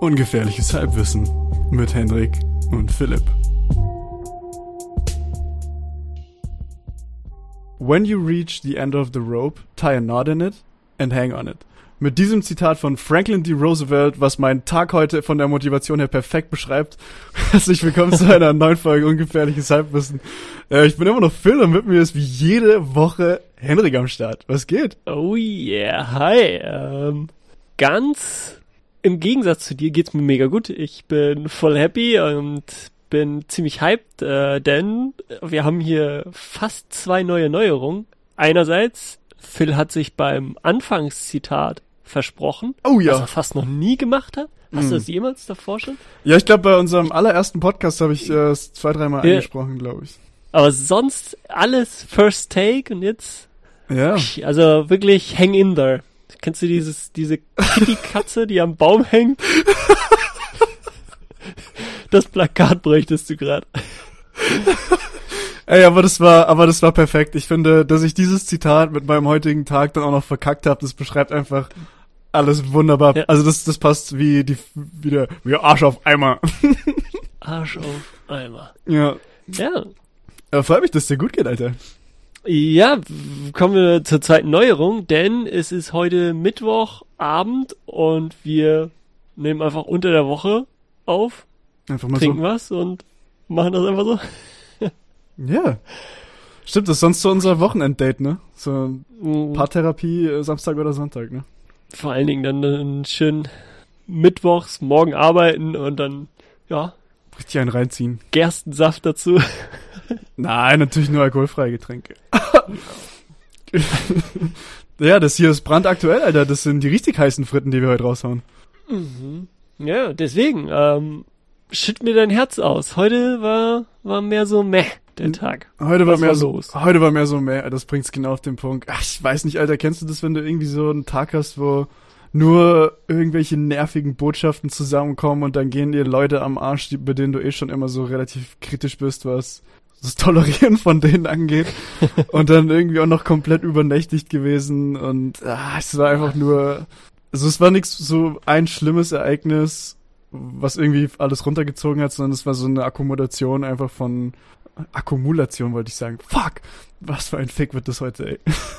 Ungefährliches Halbwissen mit Hendrik und Philipp. When you reach the end of the rope, tie a knot in it and hang on it. Mit diesem Zitat von Franklin D. Roosevelt, was meinen Tag heute von der Motivation her perfekt beschreibt. Herzlich willkommen zu einer neuen Folge Ungefährliches Halbwissen. Äh, ich bin immer noch Phil und mit mir ist wie jede Woche Henrik am Start. Was geht? Oh yeah, hi. Ähm, ganz im Gegensatz zu dir geht's mir mega gut. Ich bin voll happy und bin ziemlich hyped, äh, denn wir haben hier fast zwei neue Neuerungen. Einerseits, Phil hat sich beim Anfangszitat versprochen, Oh ja. was er fast noch nie gemacht hat. Hast du Mm. das jemals davor schon? Ja, ich glaube, bei unserem allerersten Podcast habe ich äh, es zwei, dreimal Ja. angesprochen, glaube ich. Aber sonst alles First Take und jetzt, Ja. also wirklich hang in there. Kennst du dieses, diese Kitty-Katze, die am Baum hängt? Das Plakat bräuchtest du gerade. Ey, aber das war, aber das war perfekt. Ich finde, dass ich dieses Zitat mit meinem heutigen Tag dann auch noch verkackt habe, das beschreibt einfach alles wunderbar. Ja. Also das, das passt wie die, wie der, wie Arsch auf Eimer. Arsch auf Eimer. ja. Ja. Aber freut mich, dass dir gut geht, Alter. Ja, kommen wir zur zweiten Neuerung, denn es ist heute Mittwochabend und wir nehmen einfach unter der Woche auf, Einfach mal trinken was und machen das einfach so. so. Ja. Stimmt, das ist sonst so unser Wochenenddate, ne? So Paartherapie äh, Samstag oder Sonntag, ne? Vor allen Dingen dann einen schönen Mittwochs, morgen arbeiten und dann, ja, Richtig einen reinziehen. Gerstensaft dazu. Nein, natürlich nur alkoholfreie Getränke. ja, das hier ist brandaktuell, Alter. Das sind die richtig heißen Fritten, die wir heute raushauen. Ja, deswegen, ähm, schütt mir dein Herz aus. Heute war, war mehr so meh, der Tag. Heute war Was mehr war so, los? heute war mehr so mehr, das bringt's genau auf den Punkt. Ach, ich weiß nicht, Alter, kennst du das, wenn du irgendwie so einen Tag hast, wo nur irgendwelche nervigen Botschaften zusammenkommen und dann gehen dir Leute am Arsch, die, bei denen du eh schon immer so relativ kritisch bist, was das Tolerieren von denen angeht und dann irgendwie auch noch komplett übernächtigt gewesen und ah, es war einfach nur, also es war nichts so ein schlimmes Ereignis, was irgendwie alles runtergezogen hat, sondern es war so eine Akkommodation einfach von Akkumulation wollte ich sagen. Fuck! Was für ein Fick wird das heute, ey.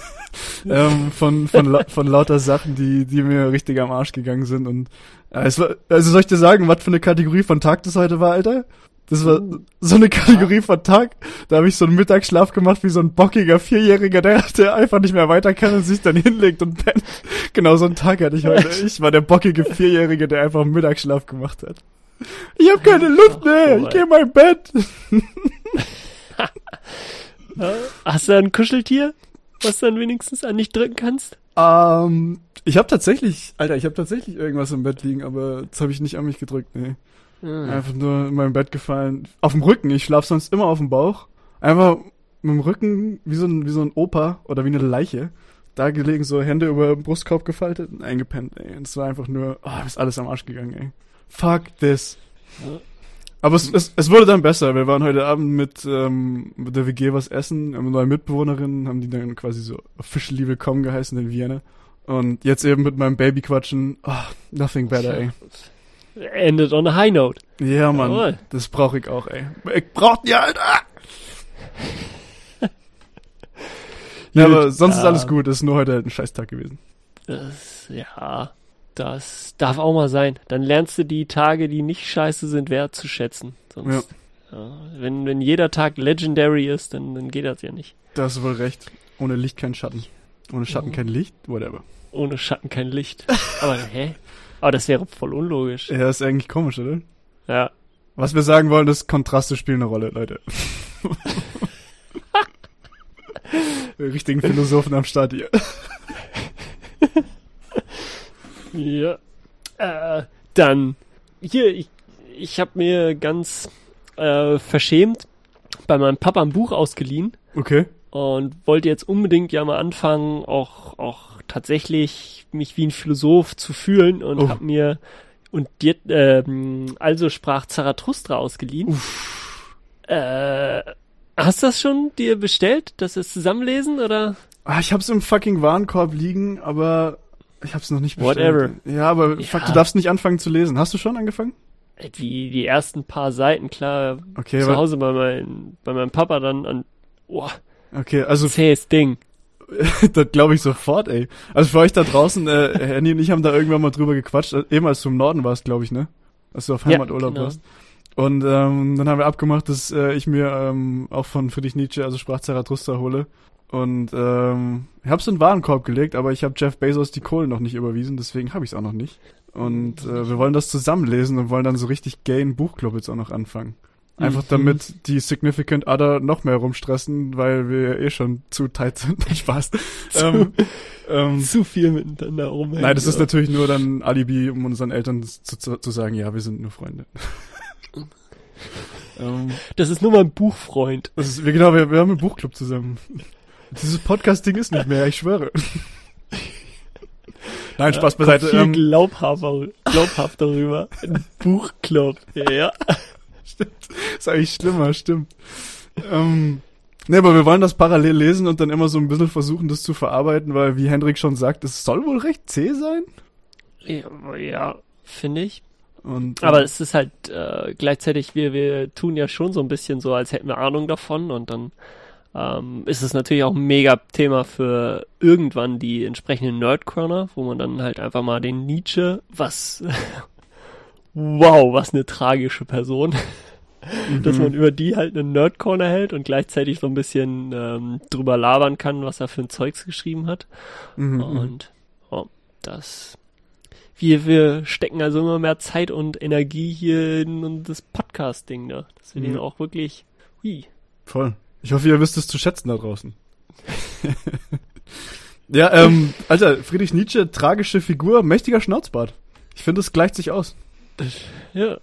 ähm, von, von, lau- von lauter Sachen, die, die mir richtig am Arsch gegangen sind. Und äh, es war, also soll ich dir sagen, was für eine Kategorie von Tag das heute war, Alter? Das war so eine Kategorie von Tag. Da habe ich so einen Mittagsschlaf gemacht wie so ein bockiger Vierjähriger, der, der einfach nicht mehr weiter kann und sich dann hinlegt und pennt. Genau so einen Tag hatte ich heute. Ich war der bockige Vierjährige, der einfach einen Mittagsschlaf gemacht hat. Ich habe keine Luft mehr. Ich gehe in mein Bett. Hast du ein Kuscheltier, was du dann wenigstens an dich drücken kannst? Ähm, ich habe tatsächlich, Alter, ich habe tatsächlich irgendwas im Bett liegen, aber das habe ich nicht an mich gedrückt, nee. Einfach nur in meinem Bett gefallen. Auf dem Rücken, ich schlaf sonst immer auf dem Bauch. Einfach mit dem Rücken wie so ein, wie so ein Opa oder wie eine Leiche. Da gelegen, so Hände über den Brustkorb gefaltet und eingepennt, ey. Und es war einfach nur, oh, ist alles am Arsch gegangen, ey. Fuck this. Ja. Aber es, es, es wurde dann besser. Wir waren heute Abend mit, ähm, mit der WG was essen, haben neue Mitbewohnerin, haben die dann quasi so officially willkommen geheißen in Vienna. Und jetzt eben mit meinem Baby quatschen. Oh, nothing better, ey. Endet on a high note. Ja, Mann. Jawohl. Das brauche ich auch, ey. Ich brauch die, Alter! ja, aber sonst ist ähm, alles gut. Es ist nur heute halt ein Scheißtag gewesen. Das, ja, das darf auch mal sein. Dann lernst du die Tage, die nicht scheiße sind, wertzuschätzen. Sonst, ja. wenn, wenn jeder Tag legendary ist, dann, dann geht das ja nicht. Da hast du wohl recht. Ohne Licht kein Schatten. Ohne Schatten Mhm. kein Licht, whatever. Ohne Schatten kein Licht. Aber hä? Aber das wäre voll unlogisch. Ja, ist eigentlich komisch, oder? Ja. Was wir sagen wollen, ist, Kontraste spielen eine Rolle, Leute. Richtigen Philosophen am Start hier. Ja. Äh, dann, hier, ich, ich habe mir ganz äh, verschämt bei meinem Papa ein Buch ausgeliehen Okay. Und wollte jetzt unbedingt ja mal anfangen, auch, auch tatsächlich mich wie ein Philosoph zu fühlen und Oh. hab mir und dir, ähm, also sprach Zarathustra ausgeliehen. Äh, hast du das schon dir bestellt, dass wir es zusammenlesen oder? Ah, ich hab's im fucking Warenkorb liegen, aber Ich hab's noch nicht bestellt. Whatever. Ja, aber Ja. fuck, du darfst nicht anfangen zu lesen. Hast du schon angefangen? Die, die ersten paar Seiten, klar, Okay, zu Hause bei, mein, bei meinem Papa dann an, oh, okay, also zähes Ding. das glaube ich sofort, ey. Also für euch da draußen, äh, Annie und ich haben da irgendwann mal drüber gequatscht, äh, eben als du im Norden warst, glaube ich, ne? Als du auf Ja, Heimaturlaub genau. warst. Und ähm, dann haben wir abgemacht, dass äh, ich mir ähm, auch von Friedrich Nietzsche, also Sprach Zarathustra, hole. Und ähm, ich hab's in den Warenkorb gelegt, aber ich habe Jeff Bezos die Kohle noch nicht überwiesen, deswegen habe ich's auch noch nicht. Und äh, wir wollen das zusammenlesen und wollen dann so richtig gay einen Buchclub jetzt auch noch anfangen. Einfach Mhm. damit die Significant Other noch mehr rumstressen, weil wir eh schon zu tight sind. Spaß. ähm, ähm, Zu viel miteinander rumhängen. nein, das ist ja. natürlich nur dann ein Alibi, um unseren Eltern zu, zu, zu sagen, ja, wir sind nur Freunde. ähm, Das ist nur mein Buchfreund. das ist, genau, wir, wir haben einen Buchclub zusammen. Dieses Podcast-Ding ist nicht mehr, ich schwöre. Nein, Spaß beiseite. Viel Ähm, glaubhafter, glaubhaft darüber. Ein Buchclub. Ja. Ist eigentlich schlimmer, stimmt. Ähm, ne, aber wir wollen das parallel lesen und dann immer so ein bisschen versuchen, das zu verarbeiten, weil, wie Hendrik schon sagt, es soll wohl recht zäh sein. Ja, ja finde ich. Und, äh, Aber es ist halt äh, gleichzeitig, wir, wir tun ja schon so ein bisschen so, als hätten wir Ahnung davon und dann ähm, ist es natürlich auch ein mega Thema für irgendwann die entsprechenden Nerd-Corner, wo man dann halt einfach mal den Nietzsche, was wow, was eine tragische Person, dass man über die halt einen Nerd-Corner hält und gleichzeitig so ein bisschen ähm, drüber labern kann, was er für ein Zeugs geschrieben hat. mhm, mhm. Und oh, das. Wir, wir stecken also immer mehr Zeit und Energie hier in das Podcast-Ding, ne? Dass wir den Ja. auch wirklich. Hui. Voll. Ich hoffe, ihr wisst es zu schätzen da draußen. ja, ähm, Alter, Friedrich Nietzsche, tragische Figur, mächtiger Schnauzbart. Ich finde, es gleicht sich aus. Ja.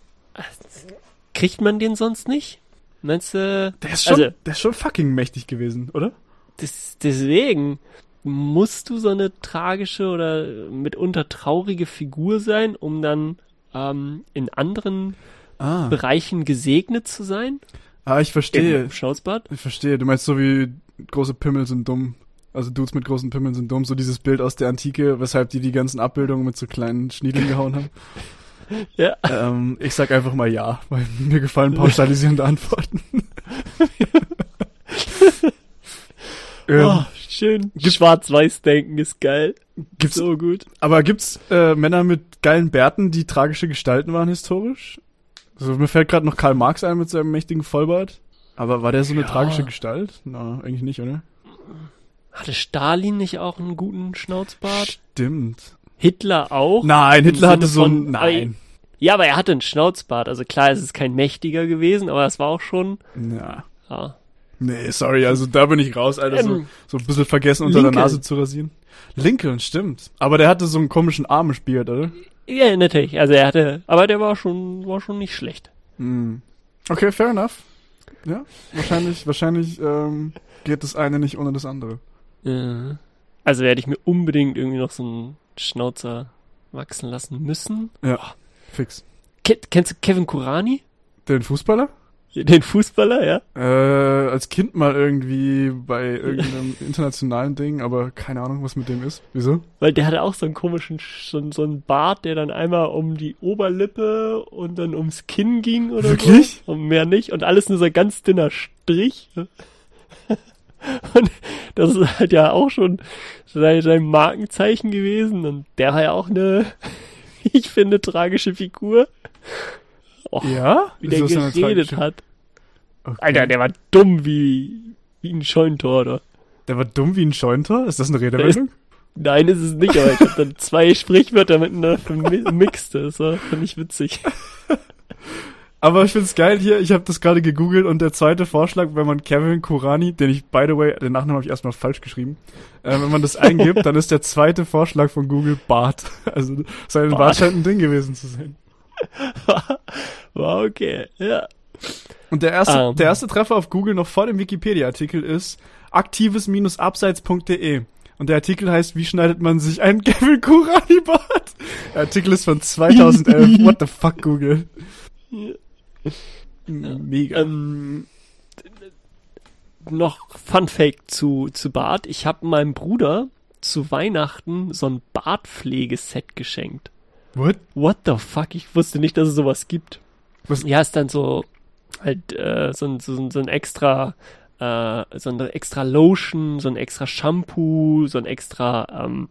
Kriegt man den sonst nicht? Meinst du? Der ist schon, Also- der ist schon fucking mächtig gewesen, oder? Das, deswegen musst du so eine tragische oder mitunter traurige Figur sein, um dann ähm, in anderen Ah, Bereichen gesegnet zu sein? ah ich verstehe. Im Schnauzbart? Ich verstehe. Du meinst so wie große Pimmel sind dumm. Also Dudes mit großen Pimmeln sind dumm. So dieses Bild aus der Antike, weshalb die die ganzen Abbildungen mit so kleinen Schniedeln gehauen haben. Ja. Ähm, ich sag einfach mal ja, weil mir gefallen pauschalisierende Antworten. ähm, oh, schön. Gibt- Schwarz-Weiß-Denken ist geil. gibt's, So gut. aber gibt's äh, Männer mit geilen Bärten, die tragische Gestalten waren historisch? Also mir fällt gerade noch Karl Marx ein mit seinem mächtigen Vollbart. Aber war der so eine Ja. tragische Gestalt? Na, eigentlich nicht, oder? Hatte Stalin nicht auch einen guten Schnauzbart? Stimmt. Hitler auch? Nein, Hitler hatte so ein. Nein. Ja, aber er hatte einen Schnauzbart. Also klar, es ist kein mächtiger gewesen, aber das war auch schon. Ja. Ja. Nee, sorry, also da bin ich raus, Alter. So, Ähm, so ein bisschen vergessen unter Lincoln. der Nase zu rasieren. Lincoln, stimmt. Aber der hatte so einen komischen Armspiert, oder? Ja, natürlich. Also er hatte, aber der war schon, war schon nicht schlecht. Hm. Okay, fair enough. Ja, wahrscheinlich, wahrscheinlich ähm, geht das eine nicht ohne das andere. Ja. Also werde ich mir unbedingt irgendwie noch so einen Schnauzer wachsen lassen müssen. Ja, fix. Ke kennst du Kevin Kurani? Den Fußballer? Den Fußballer, ja? Äh, als Kind mal irgendwie bei irgendeinem internationalen Ding, aber keine Ahnung, was mit dem ist. Wieso? Weil der hatte auch so einen komischen, so, so einen Bart, der dann einmal um die Oberlippe und dann ums Kinn ging oder Wirklich? so. Und mehr nicht. Und alles nur so ein ganz dünner Strich. Und das ist halt ja auch schon sein, sein Markenzeichen gewesen. Und der war ja auch eine, ich finde, tragische Figur. Oh, Ja? wie der er eine geredet hat. Okay. Alter, der war dumm wie, wie ein Scheuntor, oder? Der war dumm wie ein Scheuntor? Ist das eine Redewendung? Nein, ist es nicht, aber ich habe dann zwei Sprichwörter miteinander vermixt. Das war, fand ich witzig. Aber ich find's geil hier, ich habe das gerade gegoogelt und der zweite Vorschlag, wenn man Kevin Kurani, den ich, by the way, den Nachnamen habe ich erstmal falsch geschrieben, äh, wenn man das eingibt, dann ist der zweite Vorschlag von Google Bart. Also sein Bart. Bart scheint ein Ding gewesen zu sein. War okay, ja. Und der erste, Ähm. der erste Treffer auf Google noch vor dem Wikipedia-Artikel ist aktives-abseits.de. Und der Artikel heißt, wie schneidet man sich einen Kevin Kurani-Bart? Der Artikel ist von 2011. What the fuck, Google? Mega. Ähm, noch Fun Fact zu, zu Bart. Ich habe meinem Bruder zu Weihnachten so ein Bartpflegeset geschenkt. What? What the fuck? Ich wusste nicht, dass es sowas gibt. Was? Ja, ist dann so halt äh, so, ein- so, ein- so ein extra äh, so eine extra Lotion, so ein extra Shampoo, so ein extra ähm,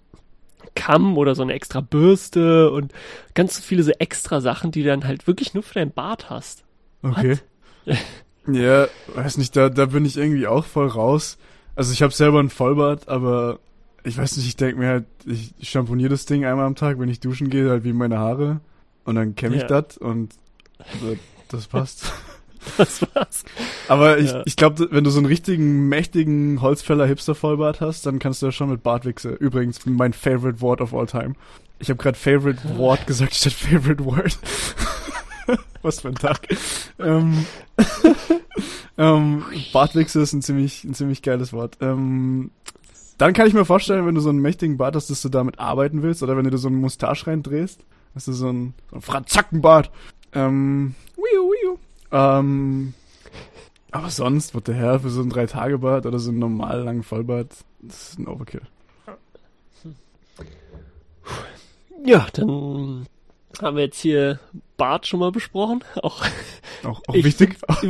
Kamm oder so eine extra Bürste und ganz viele so extra Sachen, die du dann halt wirklich nur für deinen Bart hast. Okay. ja, weiß nicht, da, da bin ich irgendwie auch voll raus. Also ich habe selber einen Vollbart, aber ich weiß nicht, ich denke mir halt, ich shampooniere das Ding einmal am Tag, wenn ich duschen gehe, halt wie meine Haare. Und dann kämme ich Ja. das und äh, das passt. Das war's. Aber ich, Ja. ich glaube, wenn du so einen richtigen, mächtigen Holzfäller-Hipster-Vollbart hast, dann kannst du ja schon mit Bartwichse. Übrigens, mein favorite Wort of all time. Ich habe gerade favorite Wort gesagt statt favorite word. Was für ein Tag. ähm, ähm, Bartwichse ist ein ziemlich, ein ziemlich geiles Wort. Ähm, dann kann ich mir vorstellen, wenn du so einen mächtigen Bart hast, dass du damit arbeiten willst, oder wenn du dir so einen Mustache reindrehst, dass du so einen, so einen Franzackenbart. Ähm, wiu, wiu. Ähm, aber sonst, what the hell, für so ein Drei-Tage-Bart oder so einen normal langen Vollbart, das ist ein Overkill. Ja, dann haben wir jetzt hier Bart schon mal besprochen. Auch Auch, auch Ich wichtig. Auch,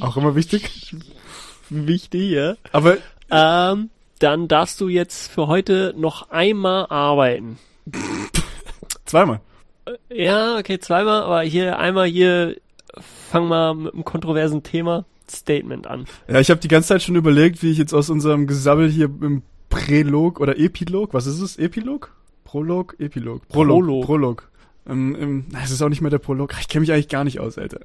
auch immer wichtig. wichtig, ja. Aber Ähm, dann darfst du jetzt für heute noch einmal arbeiten. zweimal. Ja, okay, zweimal, aber hier einmal hier fang mal mit einem kontroversen Thema Statement an. Ja, ich habe die ganze Zeit schon überlegt, wie ich jetzt aus unserem Gesabbel hier im Prälog oder Epilog, was ist es? Epilog? Prolog? Epilog? Prolog. Prolog. Prolog. Ähm, na, es ist auch nicht mehr der Prolog. Ich kenne mich eigentlich gar nicht aus, Alter.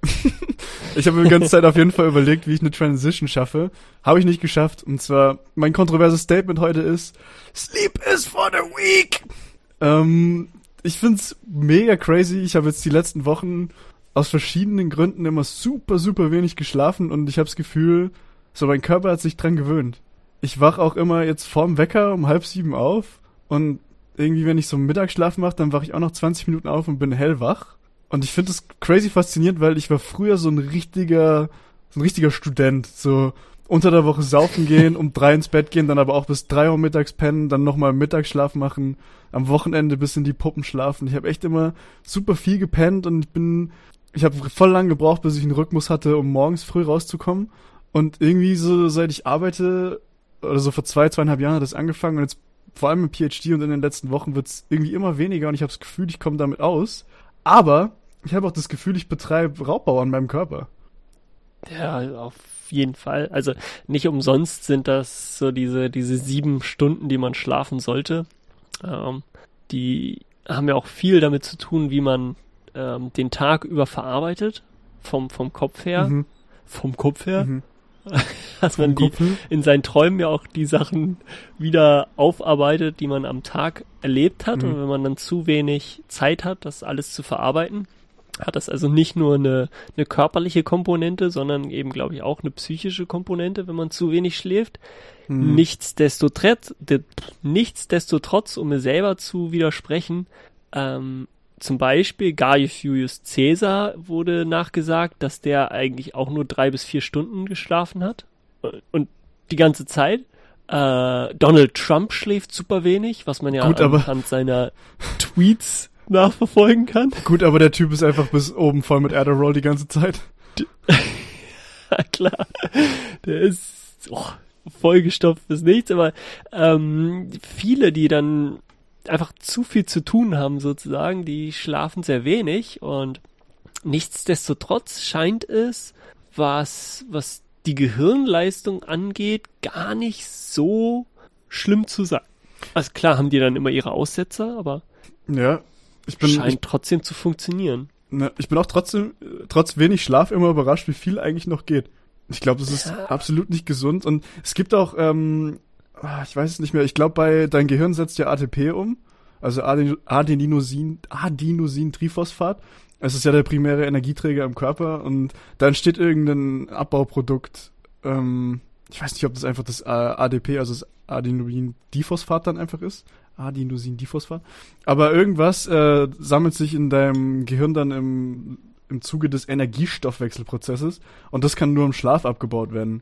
ich habe mir die ganze Zeit auf jeden Fall überlegt, wie ich eine Transition schaffe. Habe ich nicht geschafft. Und zwar, mein kontroverses Statement heute ist, Sleep is for the weak. Ähm, ich find's mega crazy. Ich habe jetzt die letzten Wochen aus verschiedenen Gründen immer super, super wenig geschlafen und ich habe das Gefühl, so mein Körper hat sich dran gewöhnt. Ich wach auch immer jetzt vorm Wecker um halb sieben auf und irgendwie, wenn ich so Mittagsschlaf mache, dann wach ich auch noch 20 Minuten auf und bin hellwach. Und ich finde das crazy faszinierend, weil ich war früher so ein richtiger, so ein richtiger Student. So unter der Woche saufen gehen, um drei ins Bett gehen, dann aber auch bis drei Uhr mittags pennen, dann nochmal Mittagsschlaf machen, am Wochenende bis in die Puppen schlafen. Ich habe echt immer super viel gepennt und ich bin, ich habe voll lang gebraucht, bis ich einen Rhythmus hatte, um morgens früh rauszukommen. Und irgendwie so, seit ich arbeite, oder so vor zwei, zweieinhalb Jahren hat das angefangen und jetzt vor allem im PhD und in den letzten Wochen wird's irgendwie immer weniger und ich habe das Gefühl, ich komme damit aus. Aber ich habe auch das Gefühl, ich betreibe Raubbau an meinem Körper. Ja, auf jeden Fall. Also nicht umsonst sind das so diese, diese sieben Stunden, die man schlafen sollte. Ähm, die haben ja auch viel damit zu tun, wie man ähm, den Tag über verarbeitet. Vom, vom Kopf her. Mhm. Vom Kopf her. Mhm. Dass man die in seinen Träumen ja auch die Sachen wieder aufarbeitet, die man am Tag erlebt hat. Mhm. Und wenn man dann zu wenig Zeit hat, das alles zu verarbeiten, hat das also nicht nur eine, eine körperliche Komponente, sondern eben, glaube ich, auch eine psychische Komponente, wenn man zu wenig schläft. Mhm. Nichtsdestotrotz, de, nichtsdestotrotz, um mir selber zu widersprechen, ähm, zum Beispiel Gaius Julius Caesar wurde nachgesagt, dass der eigentlich auch nur drei bis vier Stunden geschlafen hat. Und die ganze Zeit. Äh, Donald Trump schläft super wenig, was man ja Gut, aber- anhand seiner Tweets nachverfolgen kann. Gut, aber der Typ ist einfach bis oben voll mit Adderall die ganze Zeit. Ja, klar. Der ist oh, vollgestopft bis nichts, aber ähm, viele, die dann einfach zu viel zu tun haben, sozusagen, die schlafen sehr wenig und nichtsdestotrotz scheint es, was, was die Gehirnleistung angeht, gar nicht so schlimm zu sein. Also klar haben die dann immer ihre Aussetzer, aber Ja. Ich bin, scheint ich, trotzdem zu funktionieren. ne, ich bin auch trotzdem, trotz wenig Schlaf immer überrascht, wie viel eigentlich noch geht. Ich glaube, das ist Ja. absolut nicht gesund. Und es gibt auch, ähm, ich weiß es nicht mehr, ich glaube, bei dein Gehirn setzt ja ATP um. Also Aden Adenosin, Adenosin-Triphosphat. Es ist ja der primäre Energieträger im Körper und da entsteht irgendein Abbauprodukt. Ähm, ich weiß nicht, ob das einfach das äh, ADP, also das Adenosin-Diphosphat dann einfach ist. Adenosin-Diphosphat. Aber irgendwas äh, sammelt sich in deinem Gehirn dann im, im Zuge des Energiestoffwechselprozesses und das kann nur im Schlaf abgebaut werden.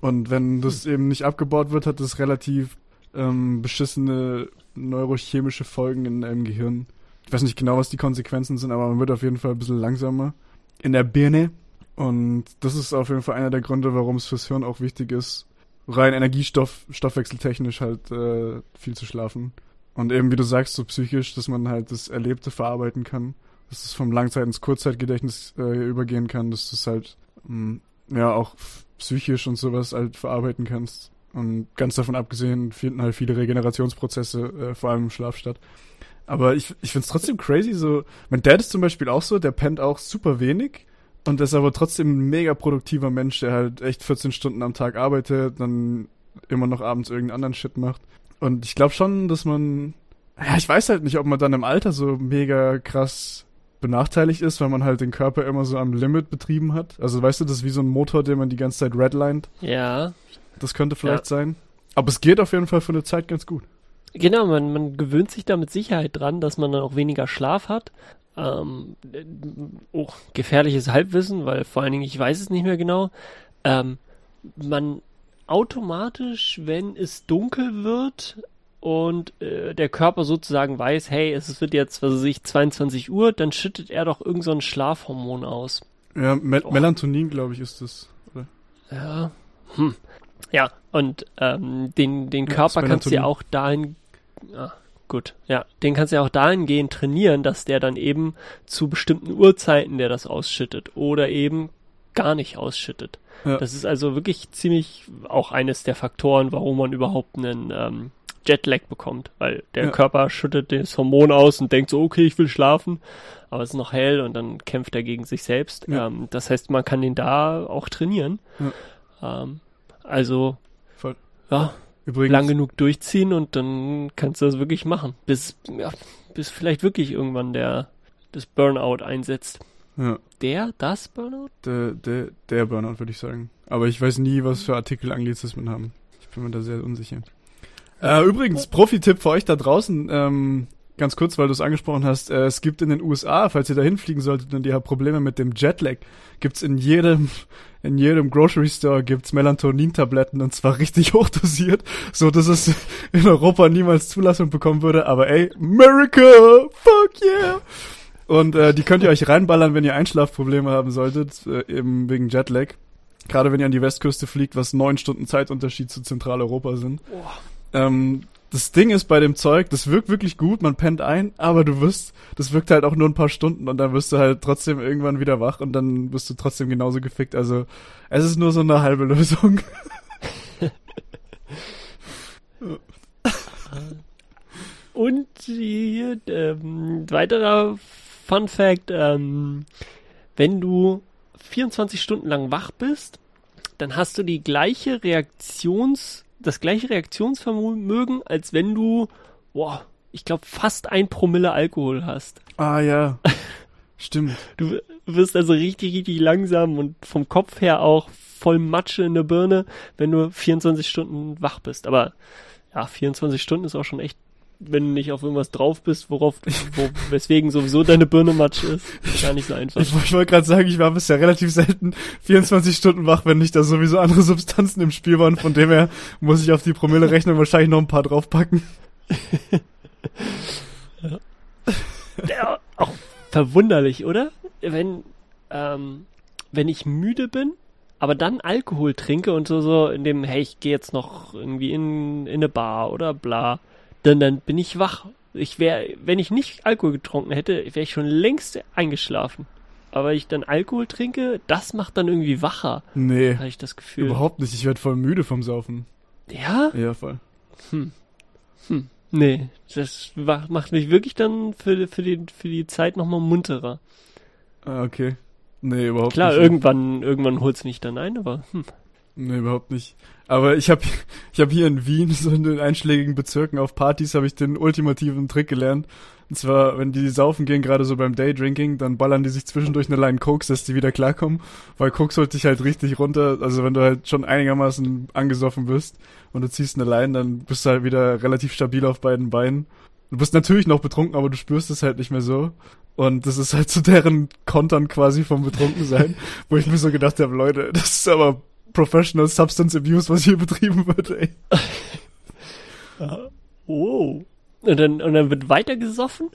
Und wenn das eben nicht abgebaut wird, hat das relativ ähm, beschissene neurochemische Folgen in deinem Gehirn. Ich weiß nicht genau, was die Konsequenzen sind, aber man wird auf jeden Fall ein bisschen langsamer in der Birne. Und das ist auf jeden Fall einer der Gründe, warum es fürs Hirn auch wichtig ist, rein Energiestoff, stoffwechseltechnisch halt äh, viel zu schlafen. Und eben, wie du sagst, so psychisch, dass man halt das Erlebte verarbeiten kann, dass es vom Langzeit- ins Kurzzeitgedächtnis äh, übergehen kann, dass du es halt mh, ja auch psychisch und sowas halt verarbeiten kannst. Und ganz davon abgesehen finden halt viele Regenerationsprozesse, äh, vor allem im Schlaf statt. Aber ich, ich find's trotzdem crazy, so, mein Dad ist zum Beispiel auch so, der pennt auch super wenig und ist aber trotzdem ein mega produktiver Mensch, der halt echt 14 Stunden am Tag arbeitet, dann immer noch abends irgendeinen anderen Shit macht. Und ich glaube schon, dass man, ja, ich weiß halt nicht, ob man dann im Alter so mega krass benachteiligt ist, weil man halt den Körper immer so am Limit betrieben hat. Also weißt du, das ist wie so ein Motor, den man die ganze Zeit redlined. Ja. Das könnte vielleicht ja. sein. Aber es geht auf jeden Fall für eine Zeit ganz gut. Genau, man, man gewöhnt sich da mit Sicherheit dran, dass man dann auch weniger Schlaf hat. Ähm, oh, gefährliches Halbwissen, weil vor allen Dingen ich weiß es nicht mehr genau. Ähm, man automatisch, wenn es dunkel wird und äh, der Körper sozusagen weiß, hey, es wird jetzt, was weiß ich, 22 Uhr, dann schüttet er doch irgend so ein Schlafhormon aus. Ja, Me oh. Melatonin, glaube ich, ist das. Oder? Ja. Hm. Ja, und ähm, den, den Körper ja, kannst du ja auch dahin Ah, gut. Ja, den kannst du ja auch dahingehend trainieren, dass der dann eben zu bestimmten Uhrzeiten der das ausschüttet oder eben gar nicht ausschüttet. Ja. Das ist also wirklich ziemlich auch eines der Faktoren, warum man überhaupt einen ähm, Jetlag bekommt, weil der ja. Körper schüttet das Hormon aus und denkt so, okay, ich will schlafen, aber es ist noch hell und dann kämpft er gegen sich selbst. Ja. Ähm, das heißt, man kann den da auch trainieren. Ähm, also, Voll. ja, Übrigens, lang genug durchziehen und dann kannst du das wirklich machen. Bis, ja, bis vielleicht wirklich irgendwann der, das Burnout einsetzt. Ja. Der, das Burnout? Der, der, der Burnout, würde ich sagen. Aber ich weiß nie, was für Artikel Anglizismen haben. Ich bin mir da sehr unsicher. Äh, übrigens, Profi-Tipp für euch da draußen. Ähm, ganz kurz, weil du es angesprochen hast, äh, es gibt in den USA, falls ihr da hinfliegen solltet und ihr habt Probleme mit dem Jetlag, gibt's in jedem, in jedem Grocery Store gibt's Melatonin-Tabletten und zwar richtig hochdosiert, so dass es in Europa niemals Zulassung bekommen würde, aber ey, America, fuck yeah! Und äh, die könnt ihr euch reinballern, wenn ihr Einschlafprobleme haben solltet, äh, eben wegen Jetlag. Gerade wenn ihr an die Westküste fliegt, was neun Stunden Zeitunterschied zu Zentraleuropa sind. Oh. Ähm, das Ding ist bei dem Zeug, das wirkt wirklich gut, man pennt ein, aber du wirst, das wirkt halt auch nur ein paar Stunden und dann wirst du halt trotzdem irgendwann wieder wach und dann wirst du trotzdem genauso gefickt. Also es ist nur so eine halbe Lösung. und hier, ähm, weiterer Fun Fact, ähm, wenn du 24 Stunden lang wach bist, dann hast du die gleiche Reaktions- das gleiche Reaktionsvermögen, als wenn du, boah, ich glaube, fast ein Promille Alkohol hast. Ah ja. Stimmt. Du wirst also richtig, richtig langsam und vom Kopf her auch voll Matsche in der Birne, wenn du 24 Stunden wach bist. Aber ja, 24 Stunden ist auch schon echt wenn du nicht auf irgendwas drauf bist, worauf, wo, weswegen sowieso deine Birne matsch ist. Gar nicht so einfach. Ich, ich wollte gerade sagen, ich war bisher relativ selten 24 Stunden wach, wenn nicht da sowieso andere Substanzen im Spiel waren. Von dem her muss ich auf die Promille-Rechnung wahrscheinlich noch ein paar draufpacken. ja. ja. Auch verwunderlich, oder? Wenn, ähm, wenn ich müde bin, aber dann Alkohol trinke und so, so in dem, hey, ich gehe jetzt noch irgendwie in, in eine Bar oder bla dann, dann bin ich wach. Ich wäre, wenn ich nicht Alkohol getrunken hätte, wäre ich schon längst eingeschlafen. Aber ich dann Alkohol trinke, das macht dann irgendwie wacher. Nee. Habe ich das Gefühl. Überhaupt nicht. Ich werde voll müde vom Saufen. Ja? Ja, voll. Hm. Hm. Nee, das macht mich wirklich dann für, für, die, für die Zeit nochmal munterer. Ah, okay. Nee, überhaupt Klar, nicht. Klar, irgendwann, irgendwann holt's mich dann ein, aber hm. Nee, überhaupt nicht. Aber ich habe ich hab hier in Wien, so in den einschlägigen Bezirken auf Partys, habe ich den ultimativen Trick gelernt. Und zwar, wenn die saufen gehen, gerade so beim Daydrinking, dann ballern die sich zwischendurch eine Line Koks, dass die wieder klarkommen. Weil Koks holt dich halt richtig runter. Also wenn du halt schon einigermaßen angesoffen bist und du ziehst eine Line, dann bist du halt wieder relativ stabil auf beiden Beinen. Du bist natürlich noch betrunken, aber du spürst es halt nicht mehr so. Und das ist halt so deren Kontern quasi vom Betrunkensein, wo ich mir so gedacht habe, Leute, das ist aber Professional Substance Abuse, was hier betrieben wird, ey. Oh. Und dann, und dann wird weiter gesoffen?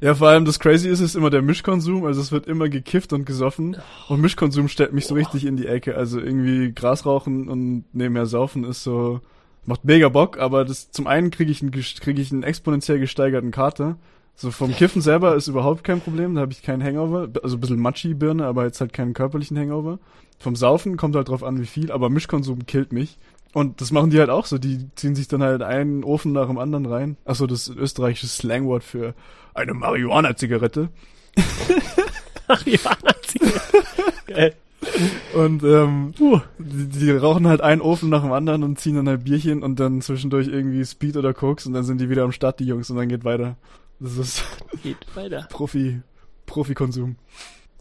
Ja, vor allem das Crazy ist, ist immer der Mischkonsum. Also es wird immer gekifft und gesoffen. Und Mischkonsum stellt mich so richtig in die Ecke. Also irgendwie Gras rauchen und nebenher saufen ist so, macht mega Bock. Aber das zum einen kriege ich einen, krieg ich einen exponentiell gesteigerten Kater. So vom Kiffen selber ist überhaupt kein Problem. Da habe ich keinen Hangover. Also ein bisschen Matschi-Birne, aber jetzt halt keinen körperlichen Hangover. Vom Saufen kommt halt drauf an, wie viel. Aber Mischkonsum killt mich. Und das machen die halt auch so. Die ziehen sich dann halt einen Ofen nach dem anderen rein. Achso, das österreichische Slangwort für eine Marihuana-Zigarette. Marihuana-Zigarette. Und ähm, uh, die, die, rauchen halt einen Ofen nach dem anderen und ziehen dann halt Bierchen und dann zwischendurch irgendwie Speed oder Koks und dann sind die wieder am Start, die Jungs, und dann geht weiter. Das ist geht weiter. Profi, Profi-Konsum.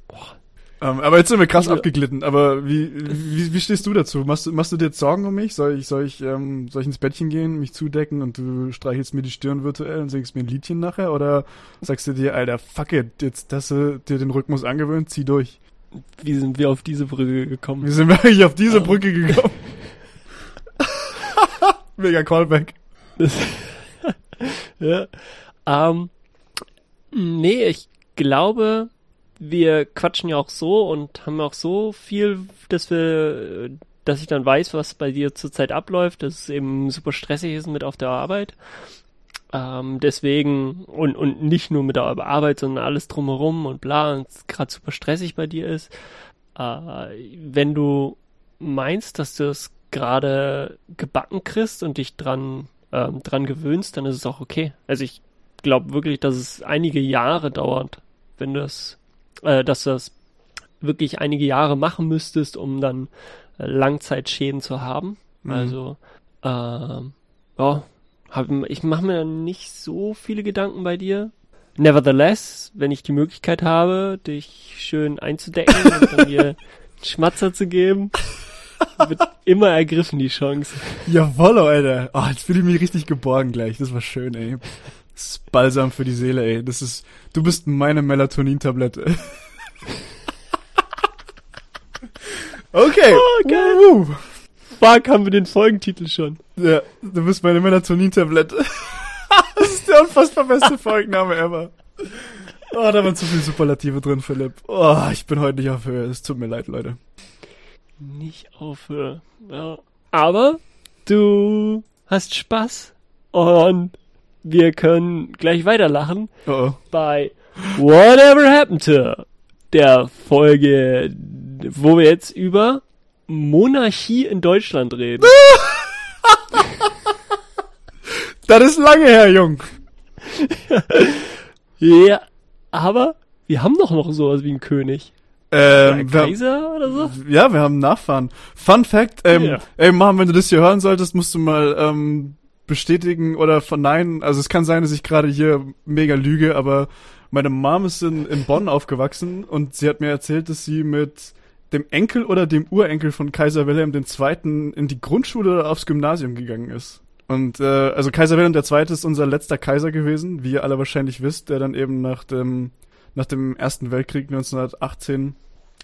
Boah, ähm, aber jetzt sind wir krass ja. abgeglitten. Aber wie, wie, wie stehst du dazu? Machst, machst du dir jetzt Sorgen um mich? Soll ich, soll ich, ähm, soll ich ins Bettchen gehen, mich zudecken und du streichelst mir die Stirn virtuell und singst mir ein Liedchen nachher? Oder sagst du dir, Alter, fuck it, jetzt hast du dir den Rhythmus angewöhnt, zieh durch? Wie sind wir auf diese Brücke gekommen? Wie sind wir eigentlich auf diese Brücke gekommen? Mega Callback. ja. Ähm, nee, ich glaube, wir quatschen ja auch so und haben auch so viel, dass wir, dass ich dann weiß, was bei dir zurzeit abläuft, dass es eben super stressig ist mit auf der Arbeit. Ähm, deswegen, und, und nicht nur mit der Arbeit, sondern alles drumherum und bla, und es gerade super stressig bei dir ist. Äh, wenn du meinst, dass du es gerade gebacken kriegst und dich dran, ähm, dran gewöhnst, dann ist es auch okay. Also ich glaube wirklich, dass es einige Jahre dauert, wenn du es äh, dass du das wirklich einige Jahre machen müsstest, um dann äh, Langzeitschäden zu haben. Mhm. Also, äh, ja, hab, ich mache mir nicht so viele Gedanken bei dir. Nevertheless, wenn ich die Möglichkeit habe, dich schön einzudecken und dir Schmatzer zu geben, wird immer ergriffen, die Chance. Jawoll, Alter. Oh, jetzt fühle ich mich richtig geborgen gleich. Das war schön, ey. Das ist Balsam für die Seele, ey. Das ist, du bist meine Melatonin-Tablette. okay. Oh, geil. Uh. Fuck, haben wir den Folgentitel schon. Ja, du bist meine Melatonin-Tablette. das ist der unfassbar beste Folgenname ever. Oh, da waren zu viele Superlative drin, Philipp. Oh, ich bin heute nicht auf Höhe. Es tut mir leid, Leute. Nicht auf Höhe. Ja. Aber du hast Spaß und wir können gleich weiterlachen oh oh. bei Whatever Happened to, der Folge, wo wir jetzt über Monarchie in Deutschland reden. das ist lange her, Jung. ja, aber wir haben doch noch sowas wie einen König. Ähm, Kaiser wir, oder so? Ja, wir haben Nachfahren. Fun Fact, ähm, ja. ey Mom, wenn du das hier hören solltest, musst du mal ähm, bestätigen oder verneinen. Also es kann sein, dass ich gerade hier mega lüge, aber meine Mom ist in, in Bonn aufgewachsen und sie hat mir erzählt, dass sie mit dem Enkel oder dem Urenkel von Kaiser Wilhelm II. in die Grundschule oder aufs Gymnasium gegangen ist. Und äh, also Kaiser Wilhelm II. ist unser letzter Kaiser gewesen, wie ihr alle wahrscheinlich wisst, der dann eben nach dem nach dem Ersten Weltkrieg 1918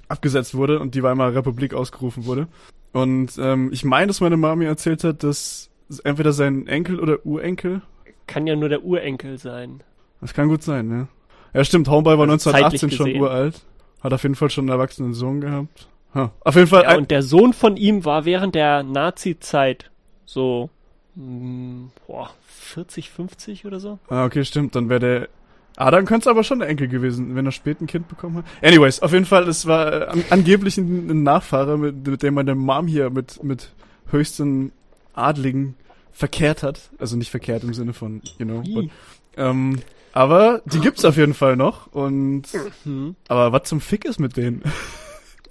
abgesetzt wurde und die Weimarer Republik ausgerufen wurde. Und ähm, ich meine, dass meine Mami erzählt hat, dass entweder sein Enkel oder Urenkel. Kann ja nur der Urenkel sein. Das kann gut sein, ne? Ja, stimmt, Homeboy war 1918 schon uralt. Hat auf jeden Fall schon einen erwachsenen Sohn gehabt. Huh. Auf jeden Fall. Ja, und der Sohn von ihm war während der Nazi-Zeit so mh, hm, boah, 40, 50 oder so. Ah, okay, stimmt. Dann wäre der. Ah, dann könnte es aber schon der Enkel gewesen, wenn er spät ein Kind bekommen hat. Anyways, auf jeden Fall, es war äh, an, angeblich ein, ein Nachfahre, mit, mit dem meine Mom hier mit, mit höchsten Adligen verkehrt hat. Also nicht verkehrt im Sinne von, you know. But, ähm, aber die gibt's auf jeden Fall noch. Und mhm. aber was zum Fick ist mit denen?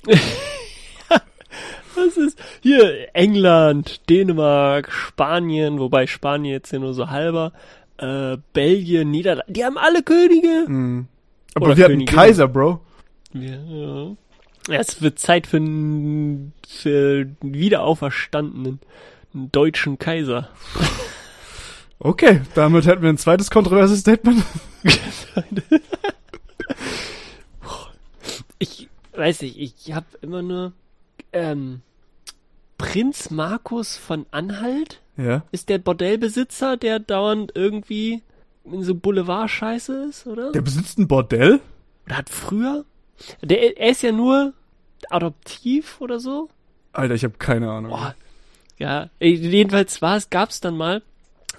Was ist hier England, Dänemark, Spanien, wobei Spanien jetzt ja nur so halber, äh, Belgien, Niederlande, die haben alle Könige. Mhm. Aber Oder wir hatten Kaiser, Bro. Ja, ja. Es wird Zeit für für einen wiederauferstandenen deutschen Kaiser. Okay, damit hätten wir ein zweites kontroverses Statement. ich weiß nicht, ich habe immer nur ähm, Prinz Markus von Anhalt. Ja. ist der Bordellbesitzer, der dauernd irgendwie in so Boulevard-Scheiße ist, oder? Der besitzt ein Bordell? Oder hat früher? Der, er ist ja nur adoptiv oder so. Alter, ich habe keine Ahnung. Boah. Ja, äh, jedenfalls war es, gab's dann mal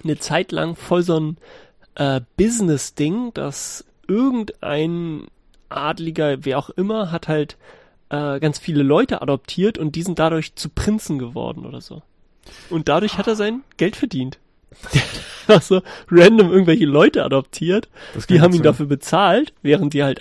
eine Zeit lang voll so ein äh, Business-Ding, dass irgendein Adliger, wer auch immer, hat halt äh, ganz viele Leute adoptiert und die sind dadurch zu Prinzen geworden oder so. Und dadurch hat er sein Geld verdient. Hat so random irgendwelche Leute adoptiert, Das die haben ihn sein. dafür bezahlt, während die halt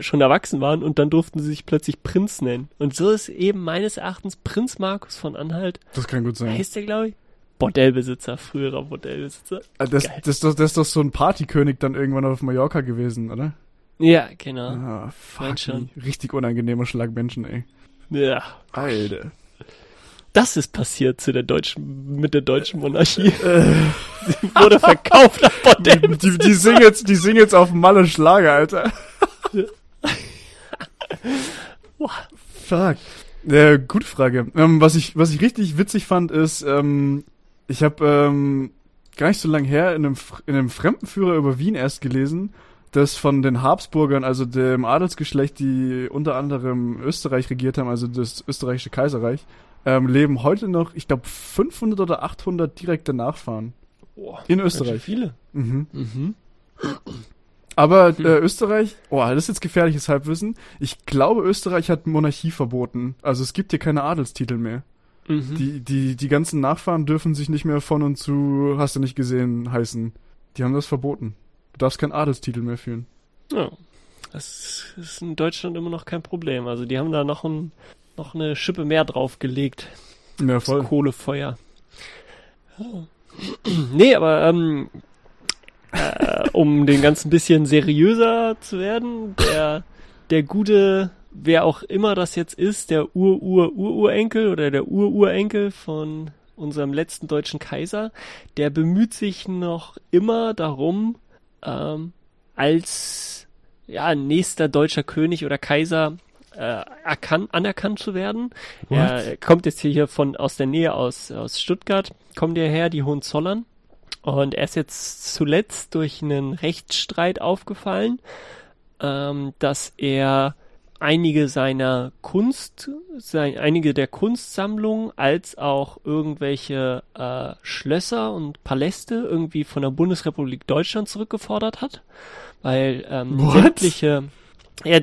schon erwachsen waren und dann durften sie sich plötzlich Prinz nennen. Und so ist eben meines Erachtens Prinz Markus von Anhalt Das kann gut sein. heißt der, glaube ich? Bordellbesitzer, früherer Bordellbesitzer. Ah, Das, Geil. das, das, das ist doch so ein Partykönig dann irgendwann auf Mallorca gewesen, oder? Ja, genau. Ah, fuck. Richtig unangenehmer Schlag Menschen, ey. Ja. Alter. Das ist passiert zu der deutschen, mit der deutschen Monarchie. Sie wurde verkauft an Bordellbesitzer. Die, die singen jetzt, die singen jetzt auf Malle Schlager, Alter. Boah. Fuck. Äh, gute Frage. Ähm, was ich, was ich richtig witzig fand, ist, ähm, ich habe ähm, gar nicht so lang her in einem, in einem Fremdenführer über Wien erst gelesen, dass von den Habsburgern, also dem Adelsgeschlecht, die unter anderem Österreich regiert haben, also das österreichische Kaiserreich, ähm, leben heute noch, ich glaube, 500 oder 800 direkte Nachfahren. Boah, In Österreich. Viele. Mhm. Mhm. Aber Hm. äh, Österreich, oh, das ist jetzt gefährliches Halbwissen. Ich glaube, Österreich hat Monarchie verboten. Also es gibt hier keine Adelstitel mehr. Mhm. Die, die, die ganzen Nachfahren dürfen sich nicht mehr von und zu, hast du nicht gesehen, heißen. Die haben das verboten. Du darfst keinen Adelstitel mehr führen. Ja. Das ist in Deutschland immer noch kein Problem. Also die haben da noch ein, noch eine Schippe mehr draufgelegt. Ja, Das voll. Kohlefeuer. Nee, aber ähm, äh, um den ganzen bisschen seriöser zu werden, der, der gute, wer auch immer das jetzt ist, der Ur-Ur-Ururenkel oder der Ururenkel von unserem letzten deutschen Kaiser, der bemüht sich noch immer darum, ähm, als ja, nächster deutscher König oder Kaiser äh, erkan anerkannt zu werden. What? Er kommt jetzt hier von aus der Nähe aus, aus Stuttgart, kommt er her, die Hohenzollern. Und er ist jetzt zuletzt durch einen Rechtsstreit aufgefallen, ähm, dass er einige seiner Kunst, sein, einige der Kunstsammlungen als auch irgendwelche äh, Schlösser und Paläste irgendwie von der Bundesrepublik Deutschland zurückgefordert hat, weil ähm, What? sämtliche ja,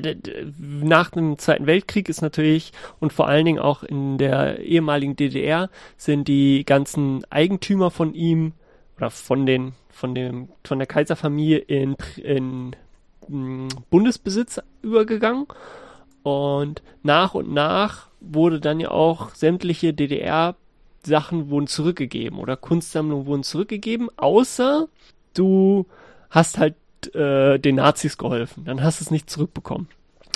nach dem Zweiten Weltkrieg ist natürlich und vor allen Dingen auch in der ehemaligen DDR sind die ganzen Eigentümer von ihm oder von den von dem von der Kaiserfamilie in in mh, Bundesbesitz übergegangen und nach und nach wurde dann ja auch sämtliche DDR Sachen wurden zurückgegeben oder Kunstsammlungen wurden zurückgegeben, außer du hast halt äh, den Nazis geholfen, dann hast du es nicht zurückbekommen.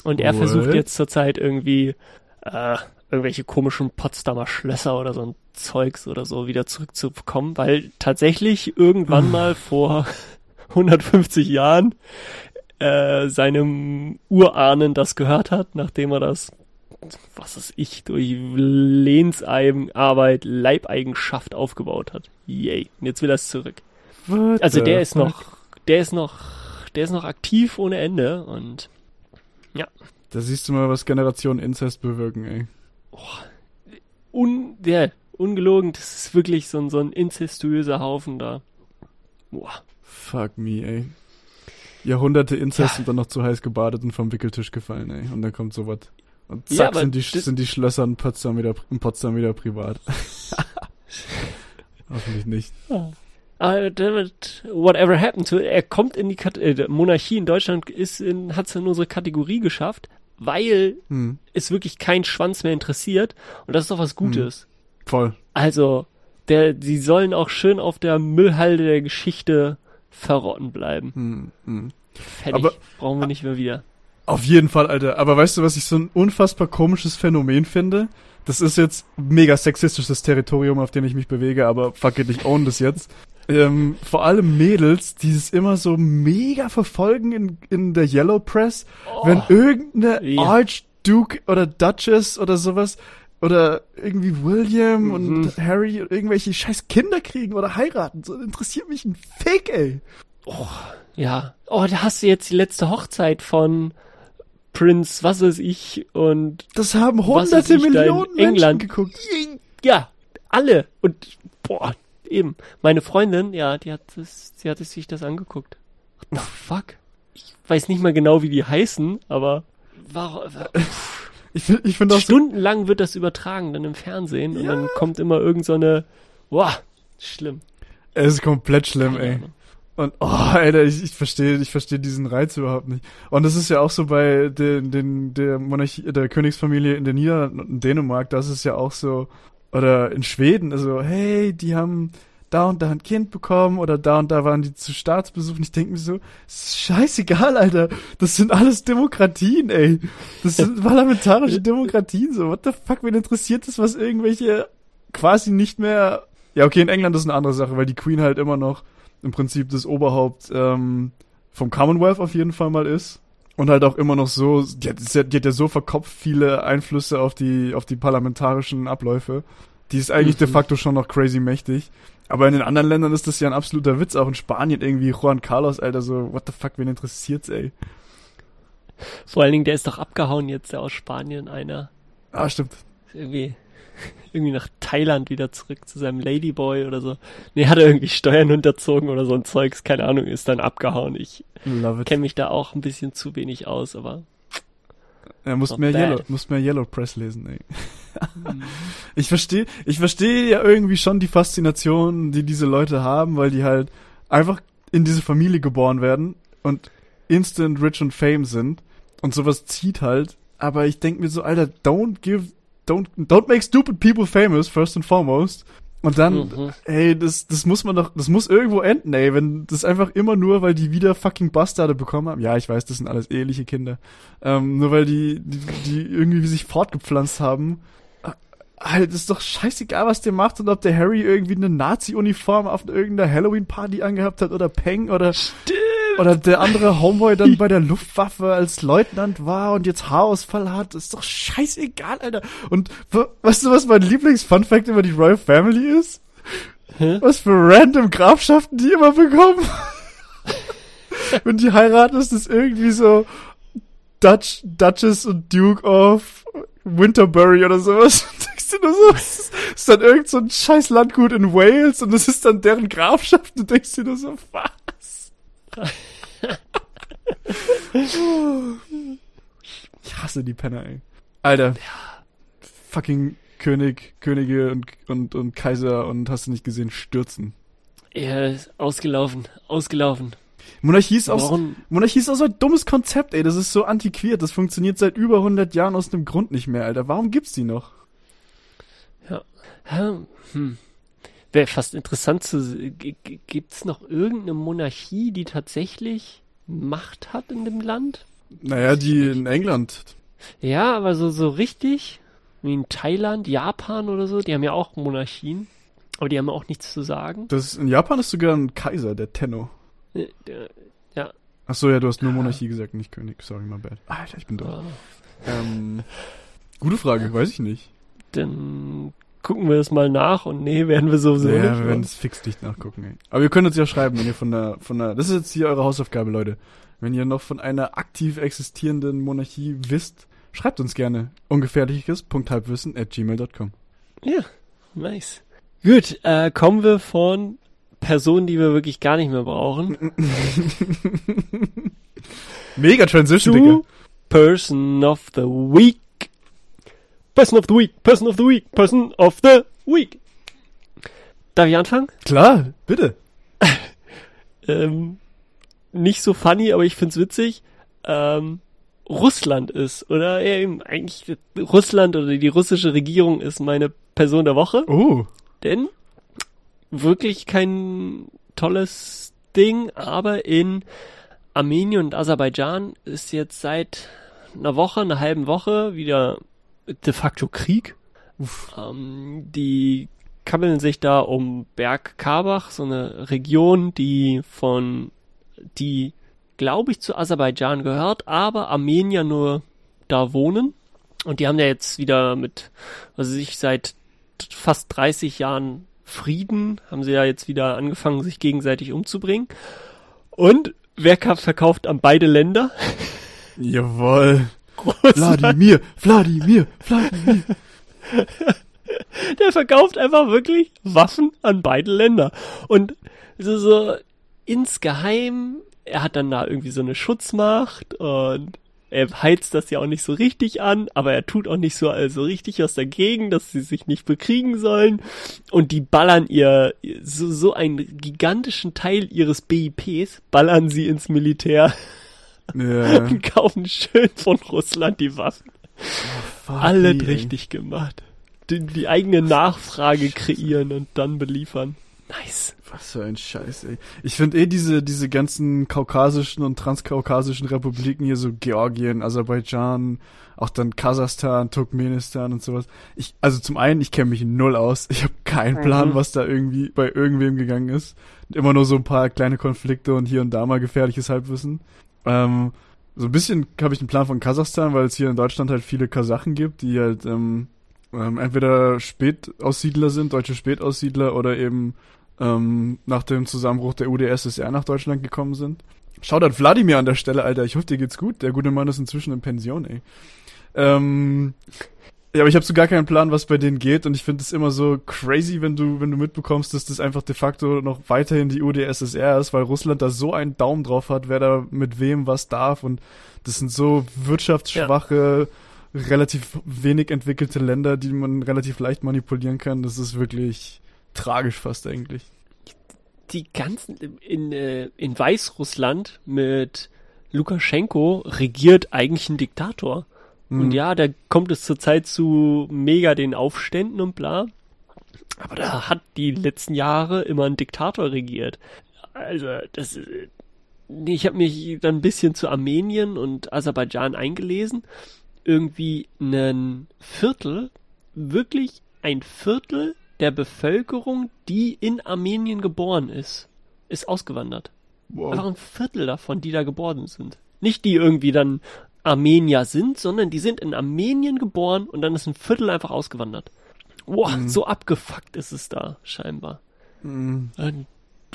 Und er What? versucht jetzt zurzeit irgendwie äh, irgendwelche komischen Potsdamer Schlösser oder so ein Zeugs oder so wieder zurückzubekommen, weil tatsächlich irgendwann mal vor 150 Jahren äh, seinem Urahnen das gehört hat, nachdem er das, was weiß ich, durch Lehnsarbeit, Leibeigenschaft aufgebaut hat. Yay. Und jetzt will er es zurück. What Also der ist fuck? noch, der ist noch, der ist noch aktiv ohne Ende und Da siehst du mal, was Generation Inzest bewirken, ey. un, der, ungelogen, das ist wirklich so ein, so ein inzestuöser Haufen da. Boah. Fuck me, ey. Jahrhunderte Inzest Ja. und dann noch zu heiß gebadet und vom Wickeltisch gefallen, ey. Und dann kommt sowas. Und Ja, zack, aber sind, die, sind die Schlösser in Potsdam wieder, in Potsdam wieder privat. Hoffentlich nicht. Uh, David, whatever happened to, er kommt in die Kat äh, Monarchie in Deutschland ist in, hat's in unsere Kategorie geschafft, weil Hm, es wirklich kein Schwanz mehr interessiert und das ist doch was Gutes. voll. Also, der, die sollen auch schön auf der Müllhalde der Geschichte verrotten bleiben. Hm, hm. Fertig. Aber- Brauchen wir nicht mehr wieder. Auf jeden Fall, Alter. Aber weißt du, was ich so ein unfassbar komisches Phänomen finde? Das ist jetzt mega sexistisches Territorium, auf dem ich mich bewege, aber fuck it, ich own das jetzt. Ähm, vor allem Mädels, die es immer so mega verfolgen in, in der Yellow Press, wenn irgendeine Ja. Archduke oder Duchess oder sowas oder irgendwie William Mhm. und Harry irgendwelche scheiß Kinder kriegen oder heiraten. So interessiert mich ein Fick, ey. Ja. Oh, da hast du jetzt die letzte Hochzeit von Prince, was weiß ich, und Das haben hunderte ich Millionen Menschen England? geguckt. ja, alle. Und boah, eben. Meine Freundin, ja, die hat es, sie hatte sich das angeguckt. What the fuck? Ich weiß nicht mal genau, wie die heißen, aber warum, Ich finde ich find auch so, stundenlang wird das übertragen dann im Fernsehen und Ja. dann kommt immer irgend so eine, boah, schlimm. es ist komplett schlimm, Keine ey. Ahnung. Und oh, Alter, ich, ich verstehe, ich verstehe diesen Reiz überhaupt nicht. Und das ist ja auch so bei den, den der Monarchie, der Königsfamilie in den Niederlanden und in Dänemark, das ist ja auch so oder in Schweden, also hey, die haben da und da ein Kind bekommen oder da und da waren die zu Staatsbesuch. Und ich denke mir so, scheißegal, Alter. Das sind alles Demokratien, ey. Das sind parlamentarische Demokratien, so. What the fuck, wen interessiert das, was irgendwelche quasi nicht mehr. Ja, okay, in England ist eine andere Sache, weil die Queen halt immer noch im Prinzip das Oberhaupt ähm, vom Commonwealth auf jeden Fall mal ist. Und halt auch immer noch so, die hat, die hat ja so verkopft viele Einflüsse auf die, auf die parlamentarischen Abläufe. Die ist eigentlich Mhm. de facto schon noch crazy mächtig. Aber in den anderen Ländern ist das ja ein absoluter Witz. Auch in Spanien irgendwie Juan Carlos, Alter, so, what the fuck, wen interessiert's, ey? Vor allen Dingen, der ist doch abgehauen jetzt, der aus Spanien, einer. Ah, stimmt. Irgendwie, irgendwie nach Thailand wieder zurück zu seinem Ladyboy oder so. Nee, hat er irgendwie Steuern unterzogen oder so ein Zeugs, keine Ahnung, ist dann abgehauen. Ich kenne mich da auch ein bisschen zu wenig aus, aber Er muss mehr bad. Yellow, muss mehr Yellow Press lesen, ey. Ich verstehe, ich verstehe ja irgendwie schon die Faszination, die diese Leute haben, weil die halt einfach in diese Familie geboren werden und instant rich und fame sind und sowas zieht halt. Aber ich denk mir so, Alter, don't give, don't, don't make stupid people famous first and foremost. Und dann, Mhm. ey, das, das muss man doch, das muss irgendwo enden, ey, wenn das einfach immer nur, weil die wieder fucking Bastarde bekommen haben. Ja, ich weiß, das sind alles eheliche Kinder. Ähm, nur weil die, die, die irgendwie sich fortgepflanzt haben. Äh, Halt, ist doch scheißegal, was der macht und ob der Harry irgendwie eine Nazi-Uniform auf irgendeiner Halloween-Party angehabt hat oder Peng oder, oder der andere Homeboy dann bei der Luftwaffe als Leutnant war und jetzt Haarausfall hat. Ist doch scheißegal, Alter. Und weißt du, was mein Lieblings-Fun-Fact über die Royal Family ist? Hä? Was für random Grafschaften die immer bekommen. Wenn die heiraten, ist das irgendwie so Dutch, Duchess und Duke of Winterbury oder sowas. Denkst du nur so, ist, das ist dann irgend so ein scheiß Landgut in Wales und das ist dann deren Grafschaft und du denkst dir nur so, was? Ich hasse die Penner, ey. Alter. Fucking König, Könige und, und, und Kaiser und hast du nicht gesehen, stürzen. ist ausgelaufen, ausgelaufen. Monarchie ist auch, Warum? Monarchie ist auch so ein dummes Konzept, ey. Das ist so antiquiert. Das funktioniert seit über 100 Jahren aus dem Grund nicht mehr, Alter. Warum gibt's die noch? Hm. Hm. Wäre fast interessant zu, g- g- gibt's noch irgendeine Monarchie, die tatsächlich Macht hat in dem Land? Naja, die in England. Ja, aber so, so richtig, wie in Thailand, Japan oder so, die haben ja auch Monarchien, aber die haben auch nichts zu sagen. Das, in Japan ist sogar ein Kaiser, der Tenno. Äh, Ja, Ach so, ja, du hast nur Monarchie gesagt, nicht König. Sorry, my bad. Alter, ich bin doof. äh, Ähm, gute Frage, weiß ich nicht. dann gucken wir das mal nach und nee, werden wir sowieso ja, nicht. wir werden das fix nicht nachgucken, ey. Aber ihr könnt uns ja schreiben, wenn ihr von der, von der, das ist jetzt hier eure Hausaufgabe, Leute. Wenn ihr noch von einer aktiv existierenden Monarchie wisst, schreibt uns gerne. Ungefährliches.halbwissen at gmail.com. Ja, nice. Gut, äh, kommen wir von Personen, die wir wirklich gar nicht mehr brauchen, Mega Transition, Digga. Person of the Week. Person of the Week, Person of the Week, Person of the Week. Darf ich anfangen? Klar, bitte. Ähm, nicht so funny, aber ich find's witzig. Ähm, Russland ist, oder eben eigentlich Russland oder die russische Regierung ist meine Person der Woche. Oh. Denn wirklich kein tolles Ding, aber in Armenien und Aserbaidschan ist jetzt seit einer Woche, einer halben Woche wieder de facto Krieg. Ähm, die kabbeln sich da um Berg Karbach, so eine Region, die von, die glaube ich zu Aserbaidschan gehört, aber Armenier nur da wohnen. Und die haben ja jetzt wieder mit, also sich seit fast 30 Jahren Frieden, haben sie ja jetzt wieder angefangen, sich gegenseitig umzubringen. Und wer verkauft an beide Länder? Jawohl. Wladimir, Wladimir, Wladimir. Der verkauft einfach wirklich Waffen an beide Länder. Und so, so insgeheim, er hat dann da irgendwie so eine Schutzmacht und er heizt das ja auch nicht so richtig an, aber er tut auch nicht so also richtig was dagegen, dass sie sich nicht bekriegen sollen. Und die ballern ihr so, so einen gigantischen Teil ihres BIPs, ballern sie ins Militär Ja. und kaufen schön von Russland die Waffen. Oh, Alle richtig gemacht. Die, die eigene Nachfrage kreieren und dann beliefern. Nice. Was für ein Scheiß, ey. Ich finde eh diese, diese ganzen kaukasischen und transkaukasischen Republiken hier, so Georgien, Aserbaidschan, auch dann Kasachstan, Turkmenistan und sowas. Ich, also zum einen, ich kenne mich null aus. Ich habe keinen Plan, Mhm. was da irgendwie bei irgendwem gegangen ist. Immer nur so ein paar kleine Konflikte und hier und da mal gefährliches Halbwissen. Ähm, so ein bisschen habe ich einen Plan von Kasachstan, weil es hier in Deutschland halt viele Kasachen gibt, die halt ähm, ähm, entweder Spätaussiedler sind, deutsche Spätaussiedler oder eben ähm, nach dem Zusammenbruch der UdSSR nach Deutschland gekommen sind. Schaut an Wladimir an der Stelle, Alter. Ich hoffe, dir geht's gut. Der gute Mann ist inzwischen in Pension, ey. Ähm, ja, aber ich habe so gar keinen Plan, was bei denen geht und ich finde es immer so crazy, wenn du, wenn du mitbekommst, dass das einfach de facto noch weiterhin die UdSSR ist, weil Russland da so einen Daumen drauf hat, wer da mit wem was darf und das sind so wirtschaftsschwache, relativ wenig entwickelte Länder, die man relativ leicht manipulieren kann. Das ist wirklich tragisch fast eigentlich. Die ganzen, in, äh, in Weißrussland mit Lukaschenko regiert eigentlich ein Diktator. Und Mhm. ja, da kommt es zurzeit zu mega den Aufständen und bla. Aber da hat die letzten Jahre immer ein Diktator regiert. Also, das, ich habe mich dann ein bisschen zu Armenien und Aserbaidschan eingelesen. Irgendwie ein Viertel, wirklich ein Viertel der Bevölkerung, die in Armenien geboren ist, ist ausgewandert. Einfach Wow. ein Viertel davon, die da geboren sind. Nicht die irgendwie dann Armenier sind, sondern die sind in Armenien geboren und dann ist ein Viertel einfach ausgewandert. Boah, Mhm. so abgefuckt ist es da, scheinbar. Mhm. Und,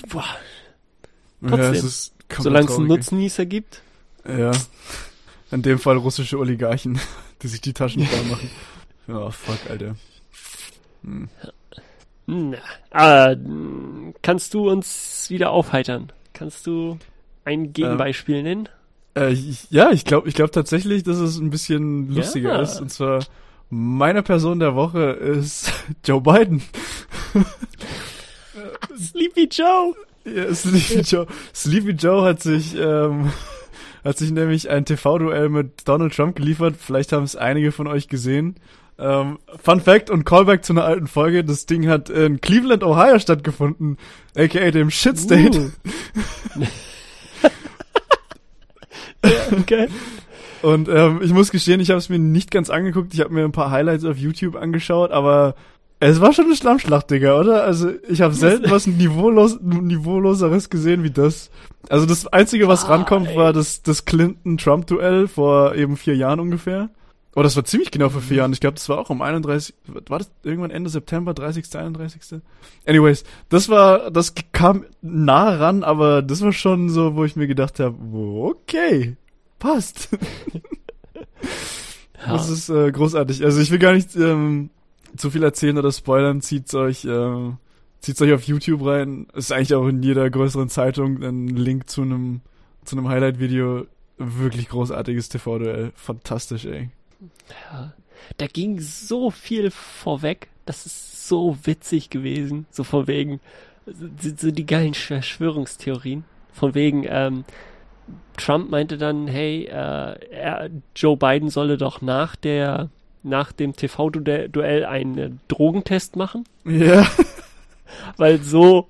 boah, Ja, Trotzdem. es komplett solange es einen Nutznießer gibt. Ja. In dem Fall russische Oligarchen, die sich die Taschen voll machen. Ja, fuck, Alter. Hm. Na, äh, kannst du uns wieder aufheitern? Kannst du ein Gegenbeispiel nennen? Äh, ja, ich glaube ich glaub tatsächlich, dass es ein bisschen lustiger Ja. ist. Und zwar, meine Person der Woche ist Joe Biden. Sleepy Joe! Ja, Sleepy Joe. Sleepy Joe hat sich, ähm, hat sich nämlich ein TV-Duell mit Donald Trump geliefert. Vielleicht haben es einige von euch gesehen. Ähm, Fun Fact und Callback zu einer alten Folge. Das Ding hat in Cleveland, Ohio stattgefunden. AKA dem Shit State. Uh. okay. Und ähm, ich muss gestehen, ich habe es mir nicht ganz angeguckt. Ich habe mir ein paar Highlights auf YouTube angeschaut, aber es war schon eine Schlammschlacht, Digga, oder? Also ich habe selten was niveaulos, niveauloseres gesehen wie das. Also das Einzige, was Ah, rankommt, ey. war das, das Clinton-Trump-Duell vor eben vier Jahren ungefähr. Oh, das war ziemlich genau vor vier Jahren. Ich glaube, das war auch um 31, war das irgendwann Ende September, 30., 31.? Anyways, das war, das kam nah ran, aber das war schon so, wo ich mir gedacht habe, okay, passt. Ja. Das ist äh, großartig. Also ich will gar nicht ähm, zu viel erzählen oder spoilern. Zieht's euch, äh, zieht's euch auf YouTube rein. Ist eigentlich auch in jeder größeren Zeitung ein Link zu einem zu einem Highlight-Video. Wirklich großartiges TV-Duell. Fantastisch, ey. Ja. Da ging so viel vorweg. Das ist so witzig gewesen. So von wegen, so, so die geilen Verschwörungstheorien. Von wegen, ähm, Trump meinte dann, hey, äh, er, Joe Biden solle doch nach der, nach dem TV-Duell einen äh, Drogentest machen, Ja. weil so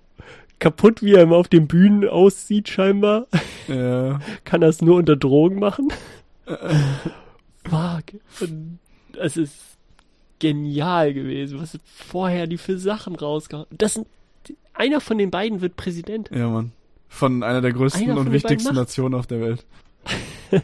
kaputt wie er immer auf den Bühnen aussieht scheinbar, ja. kann er es nur unter Drogen machen. Fuck. Und Es ist genial gewesen, was vorher die für Sachen rausgehauen. Das sind, einer von den beiden wird Präsident. Ja, Mann. Von einer der größten Einer und wichtigsten. Nationen auf der Welt.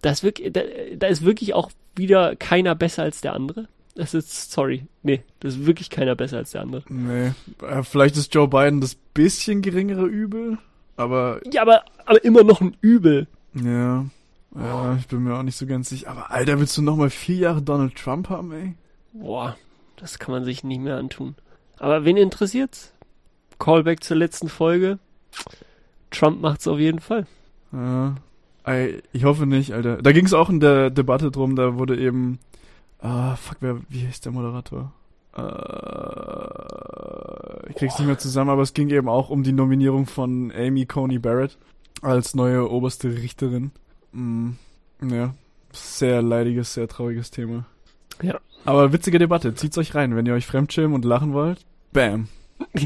da ist wirklich, da, da ist wirklich auch wieder keiner besser als der andere. Das ist, sorry, nee, das ist wirklich keiner besser als der andere. Nee, äh, vielleicht ist Joe Biden das bisschen geringere Übel, aber Ja, aber, aber immer noch ein Übel. ja, ja, ich bin mir auch nicht so ganz sicher. Aber Alter, willst du noch mal vier Jahre Donald Trump haben, ey? Boah, das kann man sich nicht mehr antun. Aber wen interessiert's? Callback zur letzten Folge. Trump macht's auf jeden Fall. Ja. Ich hoffe nicht, Alter. Da ging es auch in der Debatte drum, da wurde eben. Ah, fuck, wer, wie heißt der Moderator? Äh, ich krieg's nicht mehr zusammen, aber es ging eben auch um die Nominierung von Amy Coney Barrett als neue oberste Richterin. Mm, ja, sehr leidiges, sehr trauriges Thema. Ja. Aber witzige Debatte. Zieht's euch rein, wenn ihr euch fremdschämen und lachen wollt. Bam.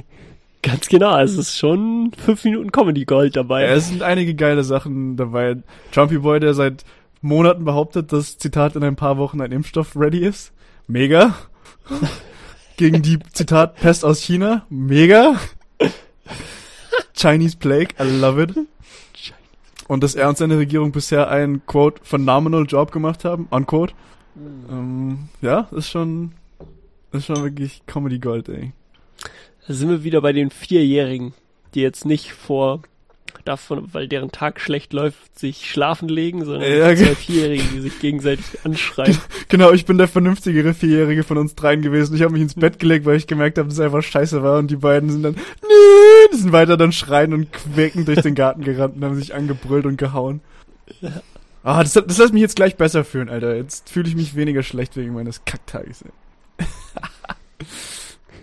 Ganz genau, es ist schon fünf Minuten Comedy Gold dabei. Ja, es sind einige geile Sachen dabei. Trumpy Boy, der seit Monaten behauptet, dass Zitat in ein paar Wochen ein Impfstoff ready ist. Mega. Gegen die Zitat Pest aus China. Mega. Chinese Plague. I love it. Und dass er und seine Regierung bisher einen quote phenomenal Job gemacht haben. Unquote. Ähm, ja, ist schon, ist schon wirklich Comedy Gold, ey. Sind wir wieder bei den Vierjährigen, die jetzt nicht vor davon, weil deren Tag schlecht läuft, sich schlafen legen, sondern Ja, zwei ge- Vierjährige, die sich gegenseitig anschreien. Genau, ich bin der vernünftigere Vierjährige von uns dreien gewesen. Ich habe mich ins Bett gelegt, weil ich gemerkt habe, dass es einfach scheiße war. Und die beiden sind dann, nee, die sind weiter dann schreien und quäken durch den Garten gerannt und haben sich angebrüllt und gehauen. Ah, das, das lässt mich jetzt gleich besser fühlen, Alter. Jetzt fühle ich mich weniger schlecht wegen meines Kacktages.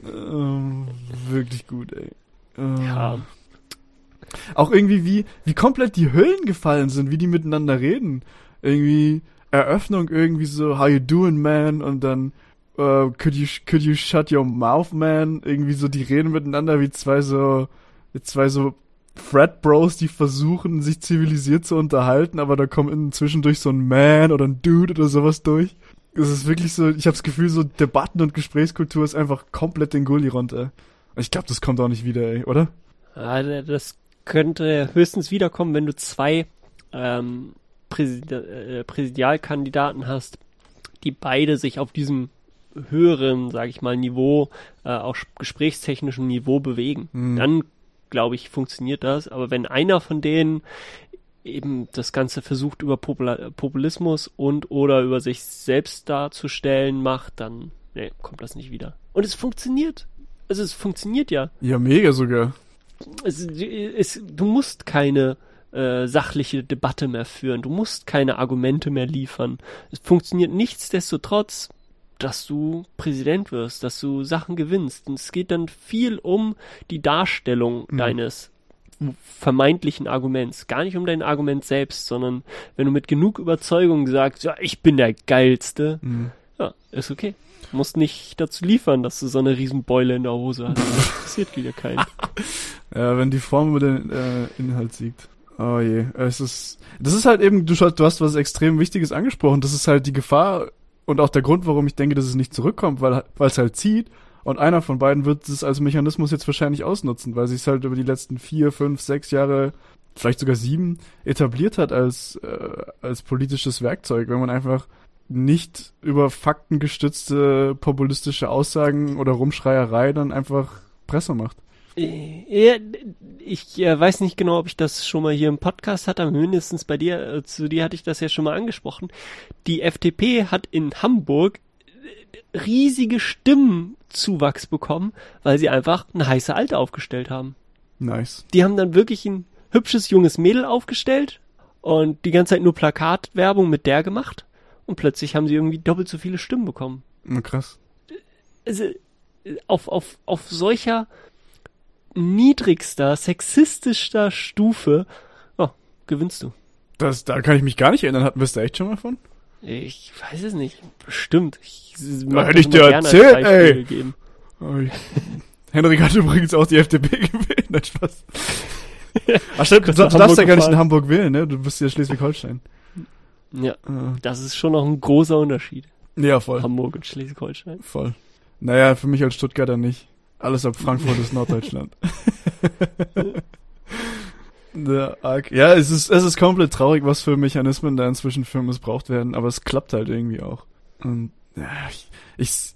Ähm, wirklich gut, ey. Ähm, Ja. Auch irgendwie, wie, wie komplett die Hüllen gefallen sind, wie die miteinander reden. Irgendwie Eröffnung irgendwie so, how you doing, man? Und dann, äh, could you, could you shut your mouth, man? Irgendwie so, die reden miteinander wie zwei so, wie zwei so Frat Bros, die versuchen, sich zivilisiert zu unterhalten, aber da kommt inzwischen durch so ein Man oder ein Dude oder sowas durch. Es ist wirklich so, ich habe das Gefühl, so Debatten und Gesprächskultur ist einfach komplett den Gully runter. Ich glaube, das kommt auch nicht wieder, ey, oder? Ja, das könnte höchstens wiederkommen, wenn du zwei ähm, Präsid äh, Präsidialkandidaten hast, die beide sich auf diesem höheren, sage ich mal, Niveau, äh, auch gesprächstechnischem Niveau bewegen. Hm. Dann, glaube ich, funktioniert das. Aber wenn einer von denen eben das Ganze versucht über Popula Populismus und oder über sich selbst darzustellen macht, dann nee, kommt das nicht wieder. Und es funktioniert. Also es funktioniert ja Ja, mega sogar. es, es, du musst keine äh, sachliche Debatte mehr führen, du musst keine Argumente mehr liefern. Es funktioniert nichtsdestotrotz, dass du Präsident wirst, dass du Sachen gewinnst. Und es geht dann viel um die Darstellung Mhm. deines vermeintlichen Arguments. Gar nicht um dein Argument selbst, sondern wenn du mit genug Überzeugung sagst, ja, ich bin der Geilste, Mhm. ja, ist okay. Du musst nicht dazu liefern, dass du so eine Riesenbeule in der Hose hast. Das interessiert wieder keinen. Ja, wenn die Form über den äh, Inhalt siegt. Oh je, es ist, das ist halt eben, du, du hast was extrem Wichtiges angesprochen. Das ist halt die Gefahr und auch der Grund, warum ich denke, dass es nicht zurückkommt, weil weil es halt zieht und einer von beiden wird es als Mechanismus jetzt wahrscheinlich ausnutzen, weil sich es halt über die letzten vier, fünf, sechs Jahre, vielleicht sogar sieben, etabliert hat als äh, als politisches Werkzeug, wenn man einfach nicht über faktengestützte populistische Aussagen oder Rumschreierei dann einfach Presse macht. Äh, ich äh, weiß nicht genau, ob ich das schon mal hier im Podcast hatte, aber mindestens bei dir, äh, zu dir hatte ich das ja schon mal angesprochen. Die FDP hat in Hamburg riesige Stimmenzuwachs bekommen, weil sie einfach eine heiße Alte aufgestellt haben. Nice. Die haben dann wirklich ein hübsches junges Mädel aufgestellt und die ganze Zeit nur Plakatwerbung mit der gemacht und plötzlich haben sie irgendwie doppelt so viele Stimmen bekommen. Na krass. also auf, auf, auf solcher niedrigster, sexistischer Stufe, oh, gewinnst du. Das, da kann ich mich gar nicht erinnern. Hatten wir es da echt schon mal von? Ich weiß es nicht. Bestimmt. Ich Da hätte ich dir erzählt, ey. Geben. Oh, Henrik hat übrigens auch die FDP gewählt. Nein, Spaß. Ach stimmt, du, darfst ja Hamburg gar nicht in. Hamburg wählen, ne? Du bist ja Schleswig-Holstein. Ja, Äh, das ist schon noch ein großer Unterschied. Ja, voll. Hamburg und Schleswig-Holstein. Voll. Naja, für mich als Stuttgarter nicht. Alles ab Frankfurt ist Norddeutschland. Arc. Ja, es ist, es ist komplett traurig, was für Mechanismen da inzwischen für missbraucht werden, aber es klappt halt irgendwie auch. Und ja, ich, ich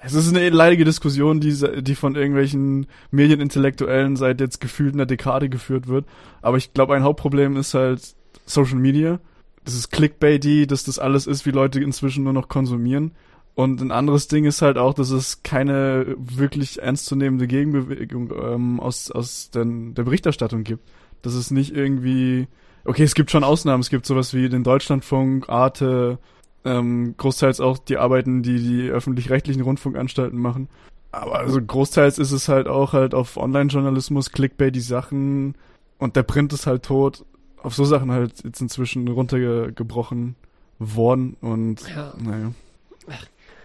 es ist eine leidige Diskussion, die, die von irgendwelchen Medienintellektuellen seit jetzt gefühlt einer Dekade geführt wird. Aber ich glaube, ein Hauptproblem ist halt Social Media. Das ist Clickbaity, dass das alles ist, wie Leute inzwischen nur noch konsumieren. Und ein anderes Ding ist halt auch, dass es keine wirklich ernstzunehmende Gegenbewegung ähm, aus, aus den, der Berichterstattung gibt. Dass es nicht irgendwie, okay, es gibt schon Ausnahmen, es gibt sowas wie den Deutschlandfunk, Arte, ähm, großteils auch die Arbeiten, die die öffentlich-rechtlichen Rundfunkanstalten machen. Aber also großteils ist es halt auch halt auf Online-Journalismus, Clickbait, die Sachen und der Print ist halt tot. Auf so Sachen halt jetzt inzwischen runtergebrochen worden und ja. naja.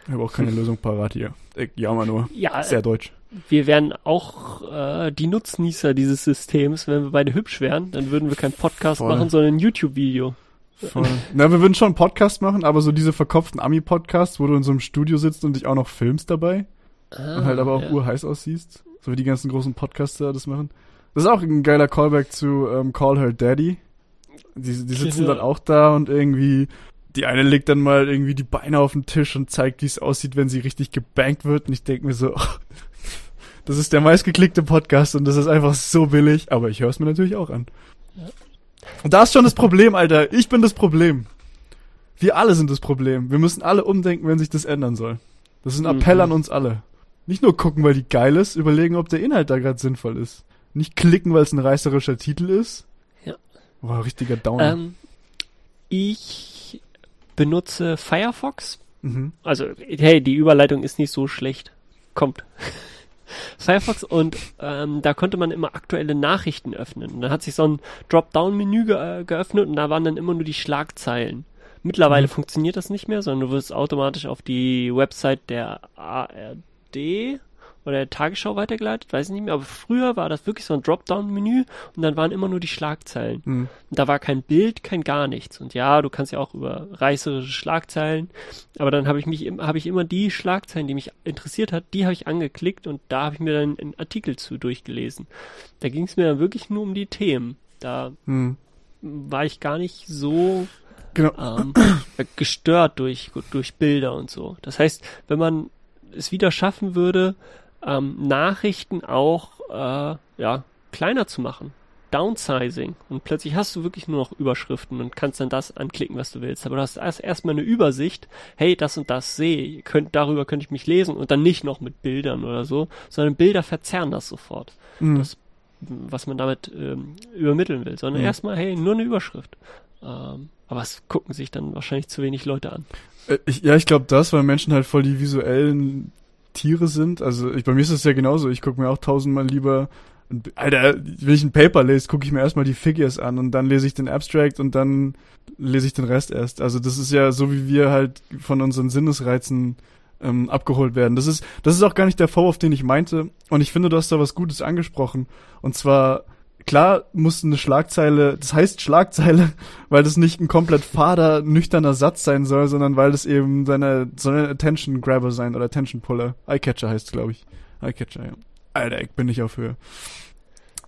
Ich habe auch keine Lösung parat hier. Ich jammer nur. Ja, Sehr deutsch. Wir wären auch äh, die Nutznießer dieses Systems. Wenn wir beide hübsch wären, dann würden wir keinen Podcast Voll. machen, sondern ein YouTube-Video. Voll. Na, wir würden schon einen Podcast machen, aber so diese verkopften Ami-Podcasts, wo du in so einem Studio sitzt und dich auch noch filmst dabei. Ah, und halt aber auch ja. urheiß aussiehst. So wie die ganzen großen Podcaster das machen. Das ist auch ein geiler Callback zu ähm, Call Her Daddy. Die, die sitzen dann auch da und irgendwie die eine legt dann mal irgendwie die Beine auf den Tisch und zeigt, wie es aussieht, wenn sie richtig gebankt wird. Und ich denke mir so, oh, das ist der meistgeklickte Podcast und das ist einfach so billig. Aber ich höre es mir natürlich auch an. Ja. Und da ist schon das Problem, Alter. Ich bin das Problem. Wir alle sind das Problem. Wir müssen alle umdenken, wenn sich das ändern soll. Das ist ein Appell mhm. an uns alle. Nicht nur gucken, weil die geil ist, überlegen, ob der Inhalt da gerade sinnvoll ist. Nicht klicken, weil es ein reißerischer Titel ist. Ja. Boah, richtiger Downer. Ähm, ich benutze Firefox. Mhm. Also, hey, die Überleitung ist nicht so schlecht. Kommt. Firefox und ähm, da konnte man immer aktuelle Nachrichten öffnen. Und dann hat sich so ein Dropdown-Menü ge äh, geöffnet und da waren dann immer nur die Schlagzeilen. Mittlerweile mhm. funktioniert das nicht mehr, sondern du wirst automatisch auf die Website der ARD oder der Tagesschau weitergeleitet, weiß ich nicht mehr, aber früher war das wirklich so ein Dropdown-Menü und dann waren immer nur die Schlagzeilen. Mhm. Da war kein Bild, kein gar nichts. Und ja, du kannst ja auch über reißerische Schlagzeilen, aber dann habe ich mich habe ich immer die Schlagzeilen, die mich interessiert hat, die habe ich angeklickt und da habe ich mir dann einen Artikel zu durchgelesen. Da ging es mir dann wirklich nur um die Themen. Da mhm. war ich gar nicht so genau. ähm, gestört durch, durch Bilder und so. Das heißt, wenn man es wieder schaffen würde, ähm, Nachrichten auch äh, ja, kleiner zu machen. Downsizing. Und plötzlich hast du wirklich nur noch Überschriften und kannst dann das anklicken, was du willst. Aber du hast erst erstmal eine Übersicht, hey, das und das sehe, könnt, darüber könnte ich mich lesen und dann nicht noch mit Bildern oder so, sondern Bilder verzerren das sofort. Mhm. Das, was man damit ähm, übermitteln will. Sondern mhm. erstmal, hey, nur eine Überschrift. Ähm, aber es gucken sich dann wahrscheinlich zu wenig Leute an. Äh, ich, ja, ich glaube das, weil Menschen halt voll die visuellen Tiere sind. Also ich, bei mir ist es ja genauso. Ich gucke mir auch tausendmal lieber Alter, wenn ich ein Paper lese, gucke ich mir erstmal die Figures an und dann lese ich den Abstract und dann lese ich den Rest erst. Also das ist ja so, wie wir halt von unseren Sinnesreizen ähm, abgeholt werden. Das ist, das ist auch gar nicht der Vorwurf, den ich meinte. Und ich finde, du hast da was Gutes angesprochen. Und zwar klar muss eine Schlagzeile, das heißt Schlagzeile, weil das nicht ein komplett fader, nüchterner Satz sein soll, sondern weil das eben seine, ein Attention Grabber sein oder Attention Puller. Eyecatcher heißt glaube ich. Eyecatcher, ja. Alter, ich bin nicht auf Höhe.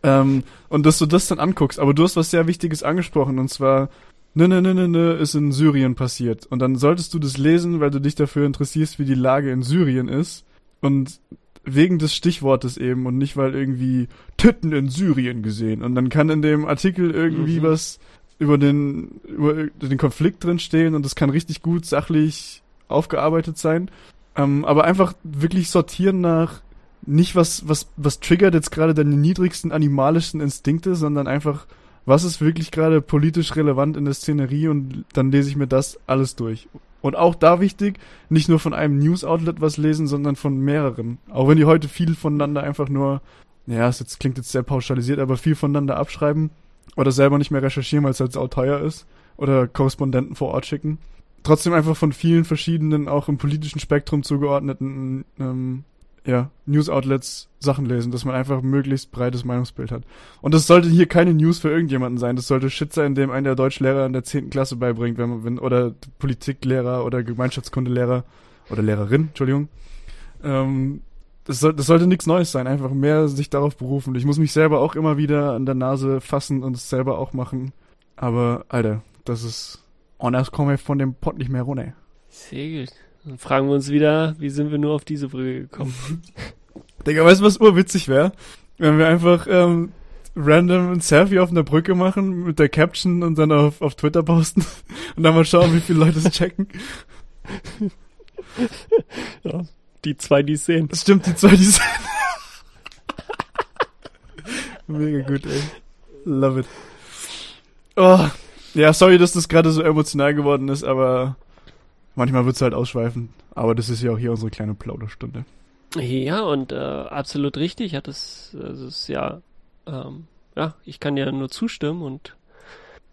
Ähm, und dass du das dann anguckst, aber du hast was sehr Wichtiges angesprochen und zwar, ne, ne, ne, ne, ne, ist in Syrien passiert. Und dann solltest du das lesen, weil du dich dafür interessierst, wie die Lage in Syrien ist. Und wegen des Stichwortes eben und nicht weil irgendwie Titten in Syrien gesehen. Und dann kann in dem Artikel irgendwie mhm. was über den, über den Konflikt drin stehen und das kann richtig gut sachlich aufgearbeitet sein. Ähm, aber einfach wirklich sortieren nach nicht was, was, was triggert jetzt gerade deine niedrigsten animalischen Instinkte, sondern einfach, was ist wirklich gerade politisch relevant in der Szenerie und dann lese ich mir das alles durch. Und auch da wichtig, nicht nur von einem News-Outlet was lesen, sondern von mehreren. Auch wenn die heute viel voneinander einfach nur, naja, es jetzt, klingt jetzt sehr pauschalisiert, aber viel voneinander abschreiben oder selber nicht mehr recherchieren, weil es halt auch teuer ist oder Korrespondenten vor Ort schicken. Trotzdem einfach von vielen verschiedenen, auch im politischen Spektrum zugeordneten ähm, ja, News-Outlets Sachen lesen, dass man einfach ein möglichst breites Meinungsbild hat. Und das sollte hier keine News für irgendjemanden sein. Das sollte Shit sein, dem ein der Deutschlehrer in der zehnten Klasse beibringt, wenn man, wenn, oder Politiklehrer oder Gemeinschaftskundelehrer oder Lehrerin, Entschuldigung. Ähm, das, soll, das sollte nichts Neues sein, einfach mehr sich darauf berufen. Ich muss mich selber auch immer wieder an der Nase fassen und es selber auch machen. Aber, Alter, das ist. Anders komme ich von dem Pott nicht mehr runter. Sehr gut. Dann fragen wir uns wieder, wie sind wir nur auf diese Brücke gekommen? Digga, weißt du, was urwitzig wäre? Wenn wir einfach ähm, random ein Selfie auf einer Brücke machen mit der Caption und dann auf, auf Twitter posten und dann mal schauen, wie viele Leute es checken. ja, die zwei, die es sehen. Das stimmt, die zwei, die es Mega gut, ey. Love it. Oh, ja, sorry, dass das gerade so emotional geworden ist, aber manchmal wird's halt ausschweifen. Aber das ist ja auch hier unsere kleine Plauderstunde. Ja, und äh, absolut richtig. Hat es, das ist ja, ähm, ja, ich kann dir nur zustimmen und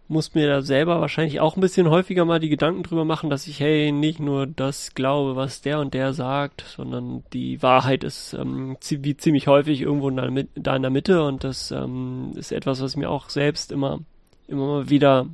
muss mir da selber wahrscheinlich auch ein bisschen häufiger mal die Gedanken drüber machen, dass ich, hey, nicht nur das glaube, was der und der sagt, sondern die Wahrheit ist ähm, wie ziemlich häufig irgendwo da in der Mitte und das ähm, ist etwas, was ich mir auch selbst immer, immer wieder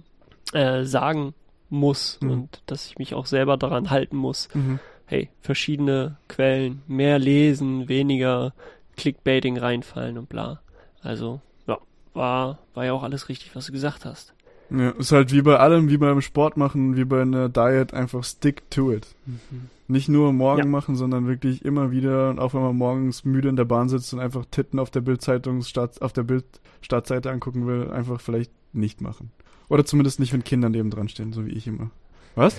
äh, sagen muss mhm. und dass ich mich auch selber daran halten muss. Mhm. Hey, verschiedene Quellen, mehr lesen, weniger Clickbaiting reinfallen und bla. Also, ja, war, war ja auch alles richtig, was du gesagt hast. Ja, ist halt wie bei allem, wie beim Sport machen, wie bei einer Diet, einfach stick to it. Mhm. Nicht nur morgen ja. machen, sondern wirklich immer wieder, und auch wenn man morgens müde in der Bahn sitzt und einfach Titten auf der Bildzeitung auf der Bildstartseite angucken will, einfach vielleicht nicht machen. Oder zumindest nicht, wenn Kinder neben dran stehen, so wie ich immer. Was?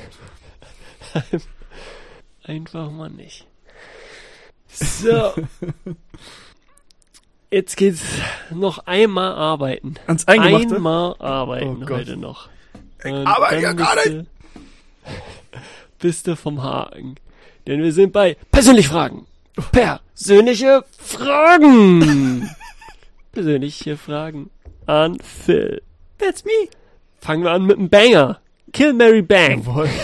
Einfach mal nicht. So. Jetzt geht's noch einmal arbeiten. Ans Eingemachte? Einmal arbeiten oh heute noch. Ich arbeite ja gar nicht. Bist du vom Haken. Denn wir sind bei persönlich Fragen. Persönliche Fragen. persönliche Fragen an Phil. That's me. Fangen wir an mit einem Banger. Kill Mary Bang. Jawohl.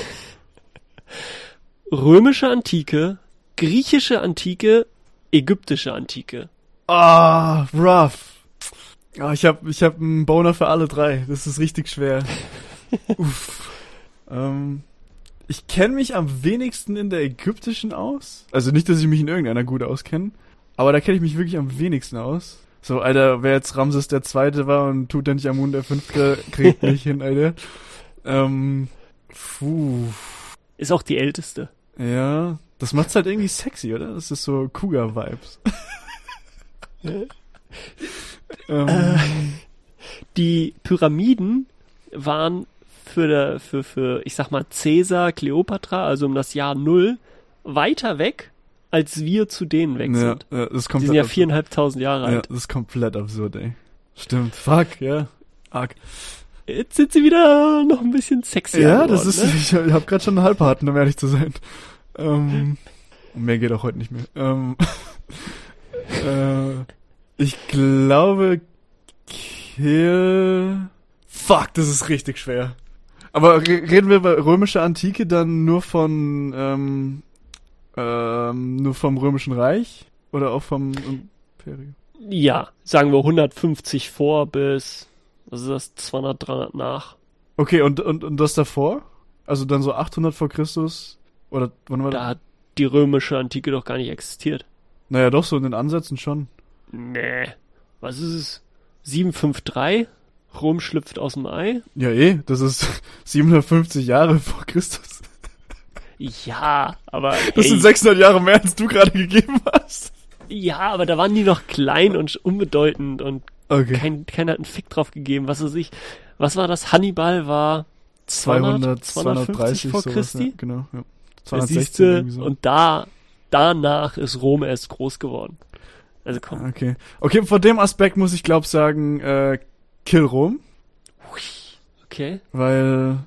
Römische Antike, griechische Antike, ägyptische Antike. Ah, oh, rough. Oh, ich hab, ich hab einen Boner für alle drei. Das ist richtig schwer. Uff. Ähm, ich kenne mich am wenigsten in der ägyptischen aus. Also nicht, dass ich mich in irgendeiner gut auskenne, aber da kenne ich mich wirklich am wenigsten aus. So, Alter, wer jetzt Ramses der Zweite war und tut dann nicht Amun der Fünfte, kriegt nicht hin, Alter. Ähm, puh. Ist auch die älteste. Ja, das macht's halt irgendwie sexy, oder? Das ist so Cougar-Vibes. ähm. Die Pyramiden waren für, der, für, für, ich sag mal, Cäsar, Kleopatra, also um das Jahr Null, weiter weg, als wir zu denen weg sind. Ja, das ist Die sind ja viereinhalbtausend Jahre alt. Ja, das ist komplett absurd, ey. Stimmt, fuck, ja. Arg. Jetzt sind sie wieder noch ein bisschen sexy. Ja, geworden, das ist, ne? ich, ich habe gerade schon einen Halbharten, um ehrlich zu sein. Ähm, mehr geht auch heute nicht mehr. Ähm, äh, ich glaube, Kill. Fuck, das ist richtig schwer. Aber reden wir über römische Antike dann nur von ähm, ähm, nur vom römischen Reich oder auch vom Imperium? Ja, sagen wir 150 vor bis was ist das 200 300 nach. Okay, und und und das davor? Also dann so 800 vor Christus oder wann war da das? hat die römische Antike doch gar nicht existiert. Naja, doch so in den Ansätzen schon. Nee. Was ist es? 753? Rom schlüpft aus dem Ei? Ja, eh, das ist 750 Jahre vor Christus. Ja, aber. Das hey. sind 600 Jahre mehr, als du gerade gegeben hast. Ja, aber da waren die noch klein und unbedeutend und okay. kein, keiner hat einen Fick drauf gegeben. Was weiß ich. Was war das? Hannibal war 200, 200 230 vor Christi? Ja, genau, ja. 216 so. Und da, danach ist Rom erst groß geworden. Also komm. Okay. Okay, vor dem Aspekt muss ich glaub sagen, äh, Kill Rom. Okay. Weil,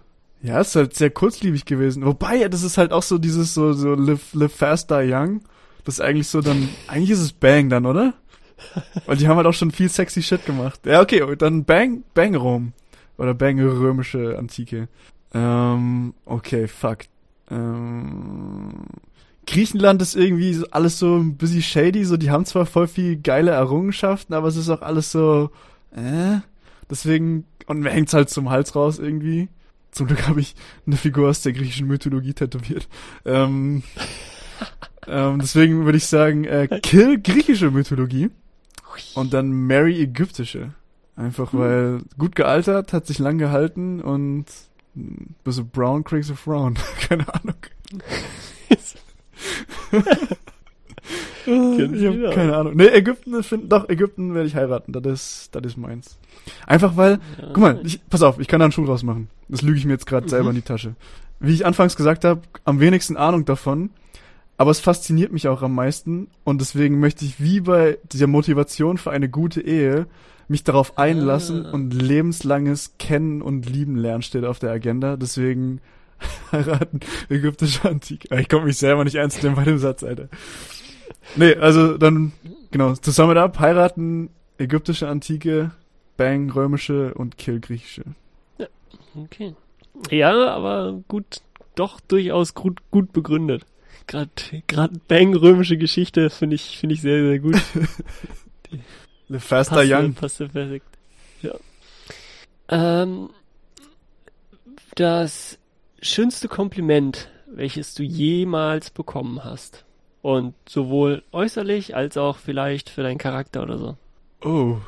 ja, ist halt sehr kurzlebig gewesen. Wobei, das ist halt auch so dieses so, so live, live fast, die young. Das ist eigentlich so dann, eigentlich ist es Bang dann, oder? Weil die haben halt auch schon viel sexy Shit gemacht. Ja, okay, dann Bang, Bang Rom. Oder Bang römische Antike. Ähm, okay, fuck. Ähm, Griechenland ist irgendwie alles so ein bisschen shady, so die haben zwar voll viel geile Errungenschaften, aber es ist auch alles so, äh, deswegen, und mir hängt's halt zum Hals raus irgendwie. Zum Glück habe ich eine Figur aus der griechischen Mythologie tätowiert. Ähm, ähm, deswegen würde ich sagen, äh, Kill griechische Mythologie und dann Mary ägyptische. Einfach Hm. weil gut gealtert, hat sich lang gehalten und ein bisschen brown creaks a frown. Keine Ahnung. Kennen ich hab keine Ahnung. Nee, Ägypten, find, doch, Ägypten werde ich heiraten. Das ist, das ist meins. Einfach weil, guck mal, ich, pass auf, ich kann da einen Schuh draus machen. Das lüge ich mir jetzt gerade Mhm. selber in die Tasche. Wie ich anfangs gesagt habe, am wenigsten Ahnung davon. Aber es fasziniert mich auch am meisten. Und deswegen möchte ich wie bei dieser Motivation für eine gute Ehe mich darauf einlassen Ah. und lebenslanges Kennen und Lieben lernen steht auf der Agenda. Deswegen heiraten ägyptische Antike. Ich komme mich selber nicht ernst nehmen bei dem Satz, Alter. Nee, also dann, genau, to sum it up, heiraten ägyptische Antike, bang römische und kill griechische. Okay. Ja, aber gut, doch durchaus gut, gut begründet. Gerade gerade Bang römische Geschichte finde ich finde ich sehr sehr gut. Le faster young. passt perfekt. Ja. Ähm, das schönste Kompliment, welches du jemals bekommen hast. Und sowohl äußerlich als auch vielleicht für deinen Charakter oder so. Oh.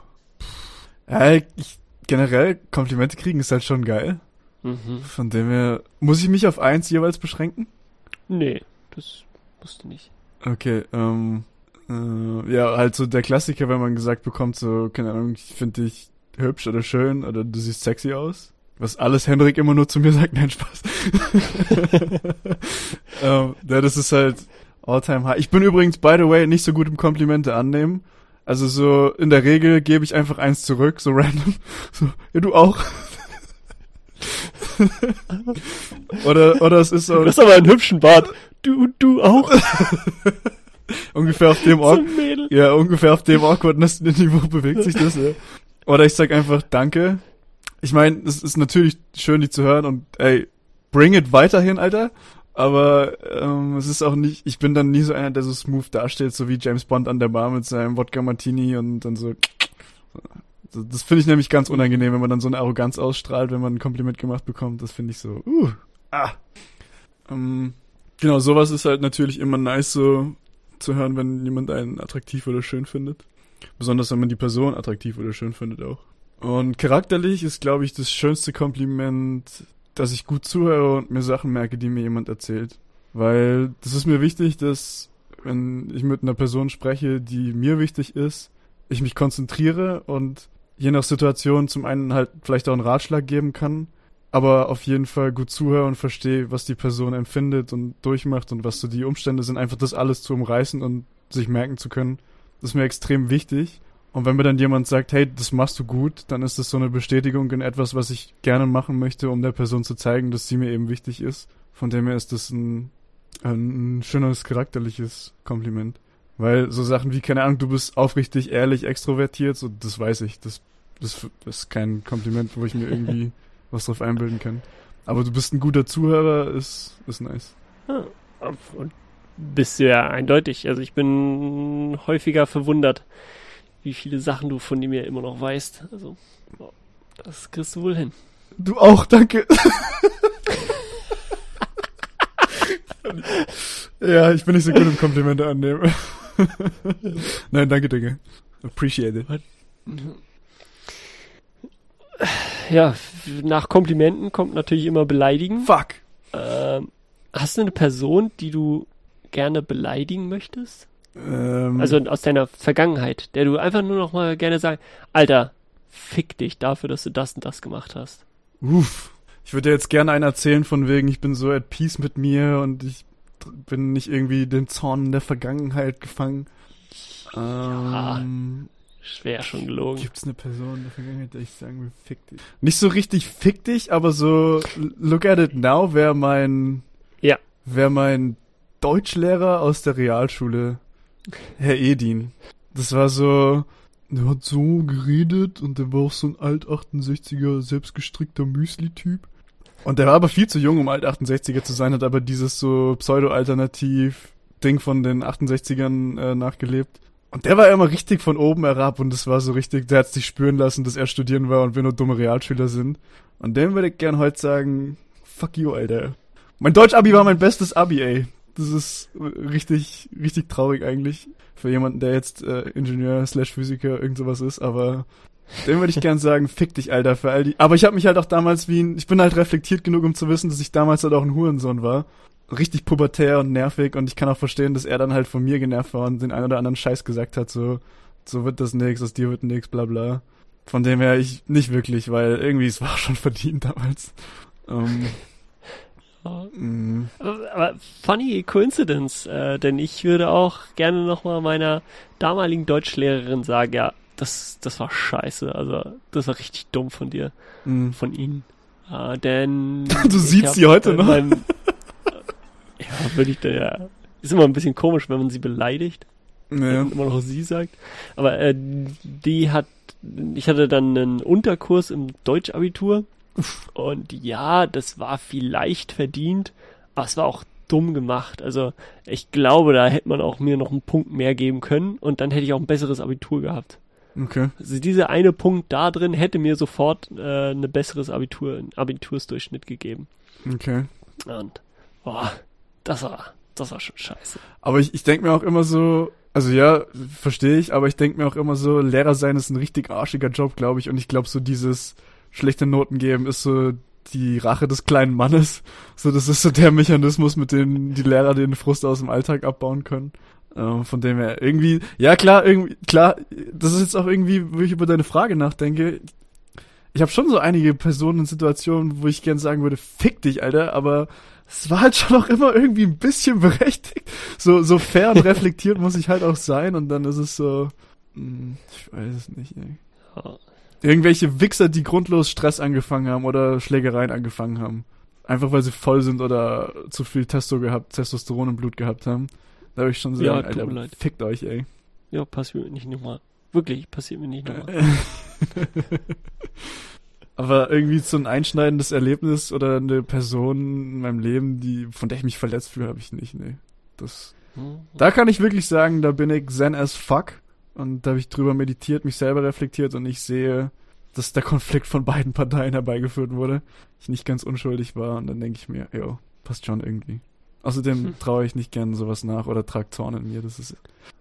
Ja, ich, generell, Komplimente kriegen ist halt schon geil. Mhm. Von dem her, muss ich mich auf eins jeweils beschränken? Nee, das musst du nicht. Okay, ähm, äh, ja, halt so der Klassiker, wenn man gesagt bekommt, so, keine Ahnung, ich finde dich hübsch oder schön oder du siehst sexy aus. Was alles Henrik immer nur zu mir sagt, nein, Spaß. ähm, ja, das ist halt all-time high. Ich bin übrigens, by the way, nicht so gut im Komplimente annehmen. Also so, in der Regel gebe ich einfach eins zurück, so random. So, ja, du auch. oder, oder es ist so Du hast aber einen hübschen Bart. Du, du auch. ungefähr auf dem So Ort. Mädel. Ja, ungefähr auf dem Awkwardness-Niveau bewegt sich das, ja. Oder ich sag einfach Danke. Ich meine, es ist natürlich schön, die zu hören und ey, bring it weiterhin, Alter. Aber ähm, es ist auch nicht, ich bin dann nie so einer, der so smooth dasteht, so wie James Bond an der Bar mit seinem Wodka Martini und dann so. So, Das finde ich nämlich ganz unangenehm, wenn man dann so eine Arroganz ausstrahlt, wenn man ein Kompliment gemacht bekommt. Das finde ich so, uh, ah. Ähm, genau, sowas ist halt natürlich immer nice, so zu hören, wenn jemand einen attraktiv oder schön findet. Besonders wenn man die Person attraktiv oder schön findet auch. Und charakterlich ist, glaube ich, das schönste Kompliment, dass ich gut zuhöre und mir Sachen merke, die mir jemand erzählt. Weil das ist mir wichtig, dass wenn ich mit einer Person spreche, die mir wichtig ist, ich mich konzentriere und je nach Situation zum einen halt vielleicht auch einen Ratschlag geben kann, aber auf jeden Fall gut zuhöre und verstehe, was die Person empfindet und durchmacht und was so die Umstände sind, einfach das alles zu umreißen und sich merken zu können. Das ist mir extrem wichtig. Und wenn mir dann jemand sagt, hey, das machst du gut, dann ist das so eine Bestätigung in etwas, was ich gerne machen möchte, um der Person zu zeigen, dass sie mir eben wichtig ist. Von dem her ist das ein, ein schönes charakterliches Kompliment. Weil so Sachen wie, keine Ahnung, du bist aufrichtig, ehrlich, extrovertiert, so, das weiß ich. Das, das, das ist kein Kompliment, wo ich mir irgendwie was drauf einbilden kann. Aber du bist ein guter Zuhörer, ist, ist nice. Und bist du ja eindeutig. Also ich bin häufiger verwundert, wie viele Sachen du von mir immer noch weißt. Also das kriegst du wohl hin. Du auch, danke. ja, ich bin nicht so gut im Komplimente annehmen. Nein, danke, Dinge. Appreciate it. Ja, nach Komplimenten kommt natürlich immer Beleidigen. Fuck. Ähm, hast du eine Person, die du gerne beleidigen möchtest? Ähm, Also aus deiner Vergangenheit, der du einfach nur noch mal gerne sagen, Alter, fick dich dafür, dass du das und das gemacht hast. uff. Ich würde dir jetzt gerne einen erzählen von wegen, ich bin so at peace mit mir und ich bin nicht irgendwie den Zorn der Vergangenheit gefangen. Ähm, Schwer schon gelogen. Gibt's eine Person in der Vergangenheit, der ich sagen will, fick dich? Nicht so richtig fick dich, aber so look at it now wäre mein Ja. wäre mein Deutschlehrer aus der Realschule, Herr Edin. Das war so, der hat so geredet und der war auch so ein alt 68er selbstgestrickter Müsli-Typ. Und der war aber viel zu jung, um alt 68er zu sein, hat aber dieses so pseudo-alternativ Ding von den 68ern äh, nachgelebt. Und der war immer richtig von oben herab und das war so richtig, der hat sich spüren lassen, dass er studieren war und wir nur dumme Realschüler sind. Und dem würde ich gern heute sagen, fuck you, Alter. Mein Deutsch-Abi war mein bestes Abi, ey. Das ist richtig, richtig traurig eigentlich für jemanden, der jetzt äh, Ingenieur slash Physiker irgend sowas ist, aber dem würde ich gern sagen, fick dich, Alter, für all die. Aber ich habe mich halt auch damals wie ein, ich bin halt reflektiert genug, um zu wissen, dass ich damals halt auch ein Hurensohn war. Richtig pubertär und nervig und ich kann auch verstehen, dass er dann halt von mir genervt war und den einen oder anderen Scheiß gesagt hat, so, so wird das nix, aus dir wird nix, bla bla. Von dem her ich nicht wirklich, weil irgendwie es war schon verdient damals. Ähm, Mm. Aber funny coincidence, äh, denn ich würde auch gerne nochmal meiner damaligen Deutschlehrerin sagen, ja, das, das war scheiße, also das war richtig dumm von dir, mm. von ihnen. Äh, denn du siehst sie heute noch. Mein, ja, würde ich da ja. Ist immer ein bisschen komisch, wenn man sie beleidigt. Ja. Immer noch sie sagt. Aber äh, die hat, ich hatte dann einen Unterkurs im Deutschabitur und ja, das war vielleicht verdient, aber es war auch dumm gemacht. Also ich glaube, da hätte man auch mir noch einen Punkt mehr geben können und dann hätte ich auch ein besseres Abitur gehabt. Okay. Also dieser eine Punkt da drin hätte mir sofort äh, ein besseres Abitur, einen Abitursdurchschnitt gegeben. Okay. Und boah, das war, das war schon scheiße. Aber ich, ich denke mir auch immer so, also ja, verstehe ich, aber ich denke mir auch immer so, Lehrer sein ist ein richtig arschiger Job, glaube ich. Und ich glaube so dieses, schlechte Noten geben, ist so die Rache des kleinen Mannes. So, das ist so der Mechanismus, mit dem die Lehrer den Frust aus dem Alltag abbauen können. Ähm, von dem her irgendwie, ja klar, irgendwie, klar, das ist jetzt auch irgendwie, wo ich über deine Frage nachdenke. Ich habe schon so einige Personen und Situationen, wo ich gern sagen würde, fick dich, Alter, aber es war halt schon auch immer irgendwie ein bisschen berechtigt. So, so fair und reflektiert muss ich halt auch sein und dann ist es so, mh, hm, ich weiß es nicht, ey. Irgendwelche Wichser, die grundlos Stress angefangen haben oder Schlägereien angefangen haben. Einfach weil sie voll sind oder zu viel Testo gehabt, Testosteron im Blut gehabt haben. Da habe ich schon so, ja, Alter, leid. fickt euch, ey. Ja, passiert mir nicht nochmal. Wirklich, passiert mir nicht nochmal. Aber irgendwie so ein einschneidendes Erlebnis oder eine Person in meinem Leben, die, von der ich mich verletzt fühle, habe ich nicht, nee. Das, mhm. da kann ich wirklich sagen, da bin ich zen as fuck. Und da habe ich drüber meditiert, mich selber reflektiert und ich sehe, dass der Konflikt von beiden Parteien herbeigeführt wurde. Ich nicht ganz unschuldig war und dann denke ich mir, jo, passt schon irgendwie. Außerdem hm. traue ich nicht gern sowas nach oder trage Zorn in mir. Das ist.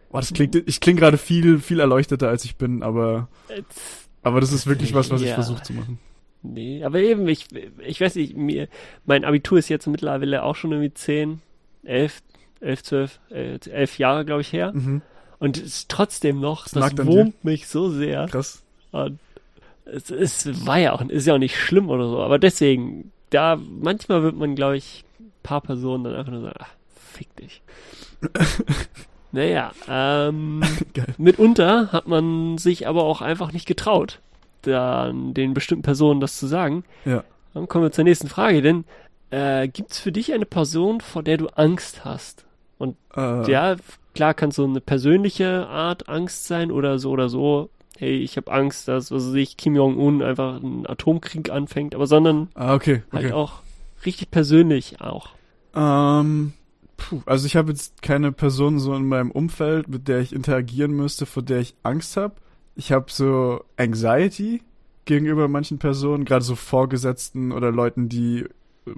Boah, das klingt, ich klinge gerade viel, viel erleuchteter als ich bin, aber. Aber das ist wirklich was, was ja. ich versuche zu machen. Nee, aber eben, ich, ich weiß nicht, mir, mein Abitur ist jetzt mittlerweile auch schon irgendwie 10, 11, 11, 12, 11 Jahre, glaube ich, her. Mhm. Und es ist trotzdem noch, das, das wurmt mich so sehr. Krass. Und es, es war ja auch, ist ja auch nicht schlimm oder so, aber deswegen, da, manchmal wird man, glaube ich, ein paar Personen dann einfach nur sagen, ach, fick dich. naja, ähm, mitunter hat man sich aber auch einfach nicht getraut, dann den bestimmten Personen das zu sagen. Ja. Dann kommen wir zur nächsten Frage, denn äh, gibt es für dich eine Person, vor der du Angst hast? Und äh. ja, klar kann so eine persönliche Art Angst sein oder so oder so. Hey, ich habe Angst, dass, was weiß ich, Kim Jong-un einfach einen Atomkrieg anfängt, aber sondern ah, okay, halt okay. auch richtig persönlich auch. Ähm, puh, also ich habe jetzt keine Person so in meinem Umfeld, mit der ich interagieren müsste, vor der ich Angst habe. Ich habe so Anxiety gegenüber manchen Personen, gerade so Vorgesetzten oder Leuten, die äh,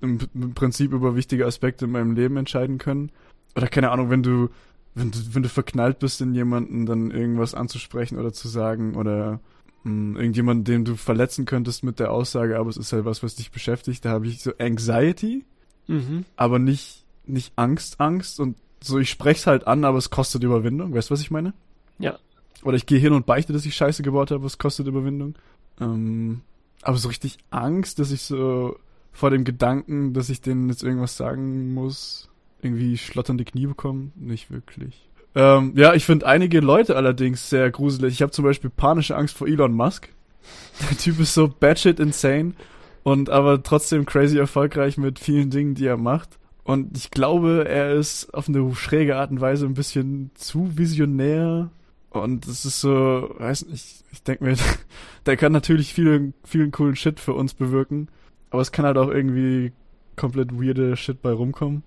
im, im Prinzip über wichtige Aspekte in meinem Leben entscheiden können oder keine Ahnung, wenn du, wenn du, wenn du verknallt bist in jemanden, dann irgendwas anzusprechen oder zu sagen oder mh, hm, irgendjemanden, den du verletzen könntest mit der Aussage, aber es ist halt was, was dich beschäftigt, da habe ich so Anxiety, mhm. aber nicht, nicht Angst, Angst und so, ich sprech's halt an, aber es kostet Überwindung. Weißt du, was ich meine? Ja. Oder ich gehe hin und beichte, dass ich Scheiße gebaut habe, es kostet Überwindung. Ähm, aber so richtig Angst, dass ich so vor dem Gedanken, dass ich denen jetzt irgendwas sagen muss, irgendwie schlotternde Knie bekommen? Nicht wirklich. Ähm, ja, ich finde einige Leute allerdings sehr gruselig. Ich habe zum Beispiel panische Angst vor Elon Musk. Der Typ ist so batshit insane und aber trotzdem crazy erfolgreich mit vielen Dingen, die er macht. Und ich glaube, er ist auf eine schräge Art und Weise ein bisschen zu visionär. Und es ist so, weiß nicht, ich denke mir, der kann natürlich vielen, vielen coolen Shit für uns bewirken. Aber es kann halt auch irgendwie komplett weirde Shit bei rumkommen.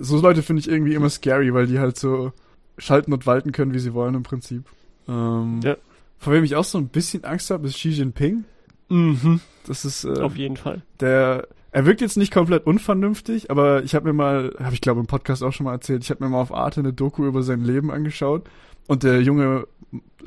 So Leute finde ich irgendwie immer scary, weil die halt so schalten und walten können, wie sie wollen im Prinzip. Ähm, ja. Vor wem ich auch so ein bisschen Angst habe, ist Xi Jinping. Mhm. Das ist äh, auf jeden Fall. Der, er wirkt jetzt nicht komplett unvernünftig, aber ich habe mir mal, habe ich glaube im Podcast auch schon mal erzählt, ich habe mir mal auf Arte eine Doku über sein Leben angeschaut und der Junge,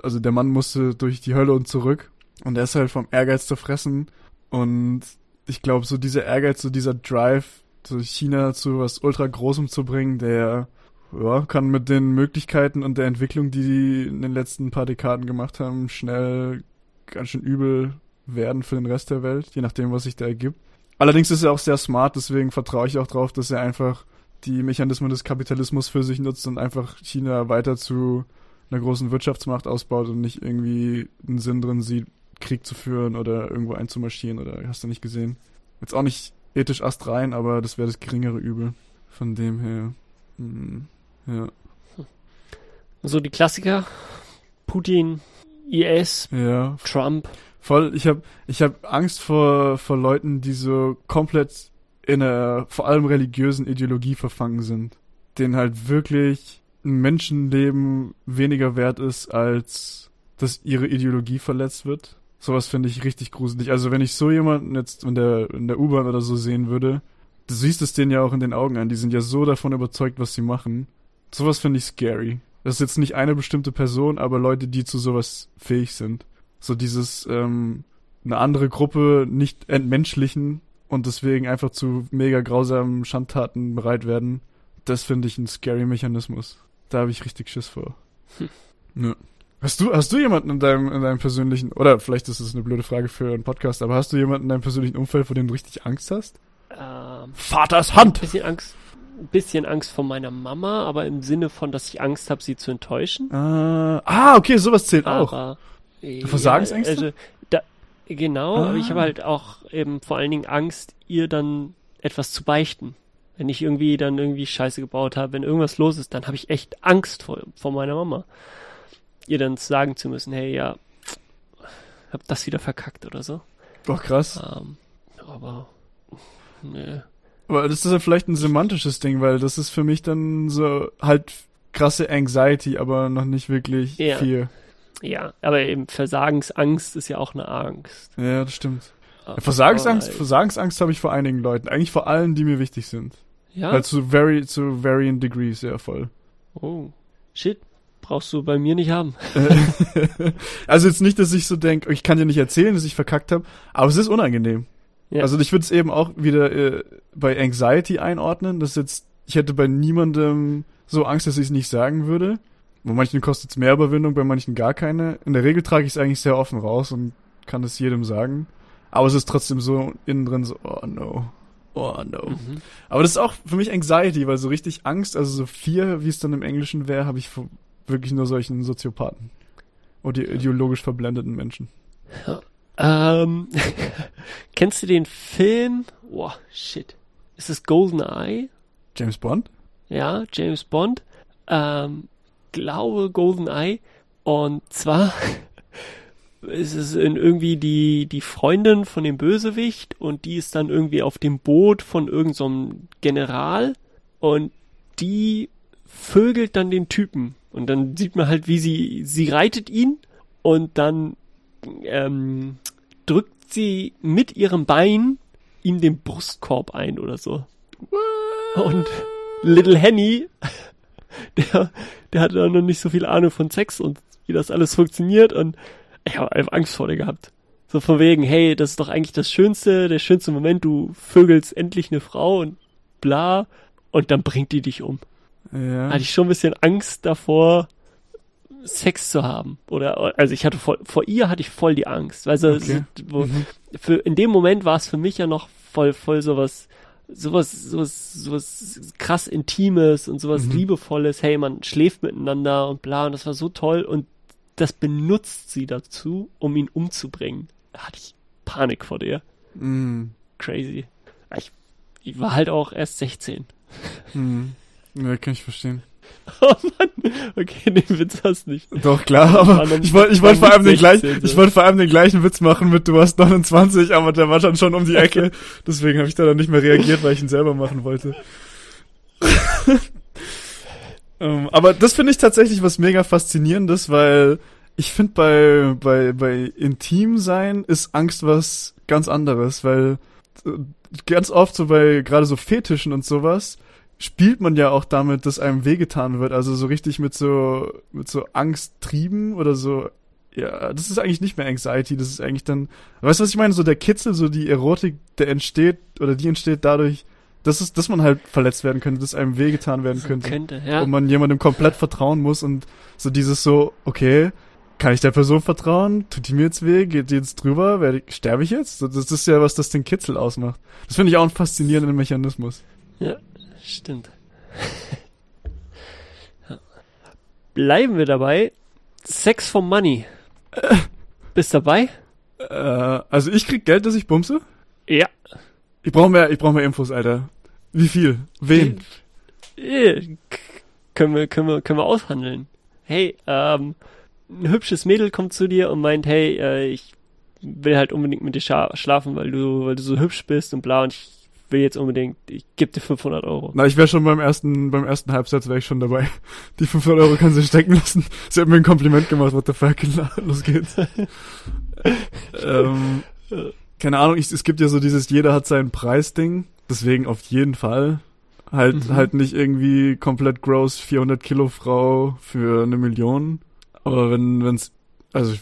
also der Mann musste durch die Hölle und zurück und er ist halt vom Ehrgeiz zu fressen und ich glaube so dieser Ehrgeiz, so dieser Drive, China zu was ultra großem zu bringen, der ja, kann mit den Möglichkeiten und der Entwicklung, die die in den letzten paar Dekaden gemacht haben, schnell ganz schön übel werden für den Rest der Welt, je nachdem, was sich da ergibt. Allerdings ist er auch sehr smart, deswegen vertraue ich auch drauf, dass er einfach die Mechanismen des Kapitalismus für sich nutzt und einfach China weiter zu einer großen Wirtschaftsmacht ausbaut und nicht irgendwie einen Sinn drin sieht, Krieg zu führen oder irgendwo einzumarschieren oder hast du nicht gesehen. Jetzt auch nicht ethisch astrein, aber das wäre das geringere Übel. Von dem her. Hm, ja. So die Klassiker. Putin, IS, Ja, Trump. voll. Ich habe ich hab Angst vor, vor Leuten, die so komplett in einer vor allem religiösen Ideologie verfangen sind. Denen halt wirklich ein Menschenleben weniger wert ist, als dass ihre Ideologie verletzt wird. Sowas finde ich richtig gruselig. Also wenn ich so jemanden jetzt in der, in der U-Bahn oder so sehen würde, du siehst es denen ja auch in den Augen an. Die sind ja so davon überzeugt, was sie machen. Sowas finde ich scary. Das ist jetzt nicht eine bestimmte Person, aber Leute, die zu sowas fähig sind. So dieses, ähm, eine andere Gruppe nicht entmenschlichen und deswegen einfach zu mega grausamen Schandtaten bereit werden. Das finde ich ein scary Mechanismus. Da habe ich richtig Schiss vor. Hm. Ja. Hast du, hast du jemanden in deinem, in deinem persönlichen, oder vielleicht ist es eine blöde Frage für einen Podcast, aber hast du jemanden in deinem persönlichen Umfeld, vor dem du richtig Angst hast? Ähm, Vaters Hand! bisschen Angst. Ein bisschen Angst vor meiner Mama, aber im Sinne von, dass ich Angst habe, sie zu enttäuschen. Ah, ah, okay, sowas zählt auch. Aber, ja, Versagensängste? Also, da, genau, aber ich Ah. habe halt auch eben vor allen Dingen Angst, ihr dann etwas zu beichten. Wenn ich irgendwie dann irgendwie Scheiße gebaut habe, wenn irgendwas los ist, dann habe ich echt Angst vor, vor meiner Mama. Ihr dann sagen zu müssen, hey, ja, hab das wieder verkackt oder so. Doch, krass. Ähm, aber, nee. Aber das ist ja vielleicht ein semantisches Ding, weil das ist für mich dann so halt krasse Anxiety, aber noch nicht wirklich Ja. viel. Ja, aber eben Versagensangst ist ja auch eine Angst. Ja, das stimmt. Aber- Versagensangst, Versagensangst habe ich vor einigen Leuten. Eigentlich vor allen, die mir wichtig sind. Ja. Halt zu very, zu varying degrees, ja, voll. Oh, shit. Brauchst du bei mir nicht haben. Also jetzt nicht, dass ich so denke, ich kann dir nicht erzählen, dass ich verkackt habe, aber es ist unangenehm. Ja. Also ich würde es eben auch wieder äh, bei Anxiety einordnen, dass jetzt, ich hätte bei niemandem so Angst, dass ich es nicht sagen würde. Bei manchen kostet es mehr Überwindung, bei manchen gar keine. In der Regel trage ich es eigentlich sehr offen raus und kann es jedem sagen. Aber es ist trotzdem so innen drin so, oh no. Oh no. Mhm. Aber das ist auch für mich Anxiety, weil so richtig Angst, also so Fear, wie es dann im Englischen wäre, habe ich vor wirklich nur solchen Soziopathen. Oder die ideologisch verblendeten Menschen. Ähm, kennst du den Film? Boah, shit. Ist es Golden Eye? James Bond? Ja, James Bond. Ähm, glaube Golden Eye. Und zwar ist es in irgendwie die, die Freundin von dem Bösewicht und die ist dann irgendwie auf dem Boot von irgendeinem so General und die vögelt dann den Typen. Und dann sieht man halt, wie sie, sie reitet ihn und dann ähm, drückt sie mit ihrem Bein ihm den Brustkorb ein oder so. Und Little Henny, der, der hatte da noch nicht so viel Ahnung von Sex und wie das alles funktioniert und ich habe einfach Angst vor dir gehabt. So von wegen, hey, das ist doch eigentlich das Schönste, der schönste Moment, du vögelst endlich eine Frau und bla und dann bringt die dich um. Ja. Hatte ich schon ein bisschen Angst davor, Sex zu haben. Oder, also ich hatte voll, vor ihr hatte ich voll die Angst. Also, Okay. wo, Mhm. für, in dem Moment war es für mich ja noch voll, voll sowas, sowas, sowas, sowas krass Intimes und sowas Mhm. Liebevolles. Hey, man schläft miteinander und bla, und das war so toll. Und das benutzt sie dazu, um ihn umzubringen. Da hatte ich Panik vor der. Mm. Crazy. Ich, ich war halt auch erst 16. Mm. Ja, kann ich verstehen. Oh Mann. Okay, den Witz hast du nicht. Doch, klar, aber ich wollte ich wollte war vor allem den gleichen, 16 so. ich wollte vor allem den gleichen Witz machen mit du warst 29, aber der war dann schon um die Ecke. Deswegen habe ich da dann nicht mehr reagiert, weil ich ihn selber machen wollte. ähm, aber das finde ich tatsächlich was mega faszinierendes, weil ich finde bei, bei, bei intim sein ist Angst was ganz anderes, weil äh, ganz oft so bei gerade so Fetischen und sowas, spielt man ja auch damit, dass einem wehgetan wird. Also so richtig mit so, mit so Angsttrieben oder so. Ja, das ist eigentlich nicht mehr Anxiety, das ist eigentlich dann, weißt du, was ich meine? So der Kitzel, so die Erotik, der entsteht, oder die entsteht dadurch, dass es, dass man halt verletzt werden könnte, dass einem wehgetan werden könnte. Könnte, ja. Und man jemandem komplett vertrauen muss und so dieses so, okay, kann ich der Person vertrauen? Tut die mir jetzt weh? Geht die jetzt drüber? Werde ich, sterbe ich jetzt? Das ist ja, was das den Kitzel ausmacht. Das finde ich auch einen faszinierenden Mechanismus. Ja, stimmt. Bleiben wir dabei. Sex for Money. Bist dabei? Äh, also ich krieg Geld, dass ich bumse? Ja. Ich brauche mehr, ich brauche mehr Infos, Alter. Wie viel? Wen? Äh, Können wir, können wir, können wir aushandeln. Hey, ähm, ein hübsches Mädel kommt zu dir und meint, hey, äh, ich will halt unbedingt mit dir schlafen, weil du, weil du so hübsch bist und bla und ich will jetzt unbedingt, ich gebe dir 500 Euro. Na, ich wäre schon beim ersten, beim ersten Halbsatz wäre ich schon dabei. Die 500 Euro kann sie stecken lassen. Sie hat mir ein Kompliment gemacht, what the fuck, los geht's. ähm, keine Ahnung, ich, es gibt ja so dieses, jeder hat seinen Preis-Ding, deswegen auf jeden Fall. Halt, Mhm. halt nicht irgendwie komplett gross 400 Kilo Frau für eine Million. Aber wenn, wenn's, also,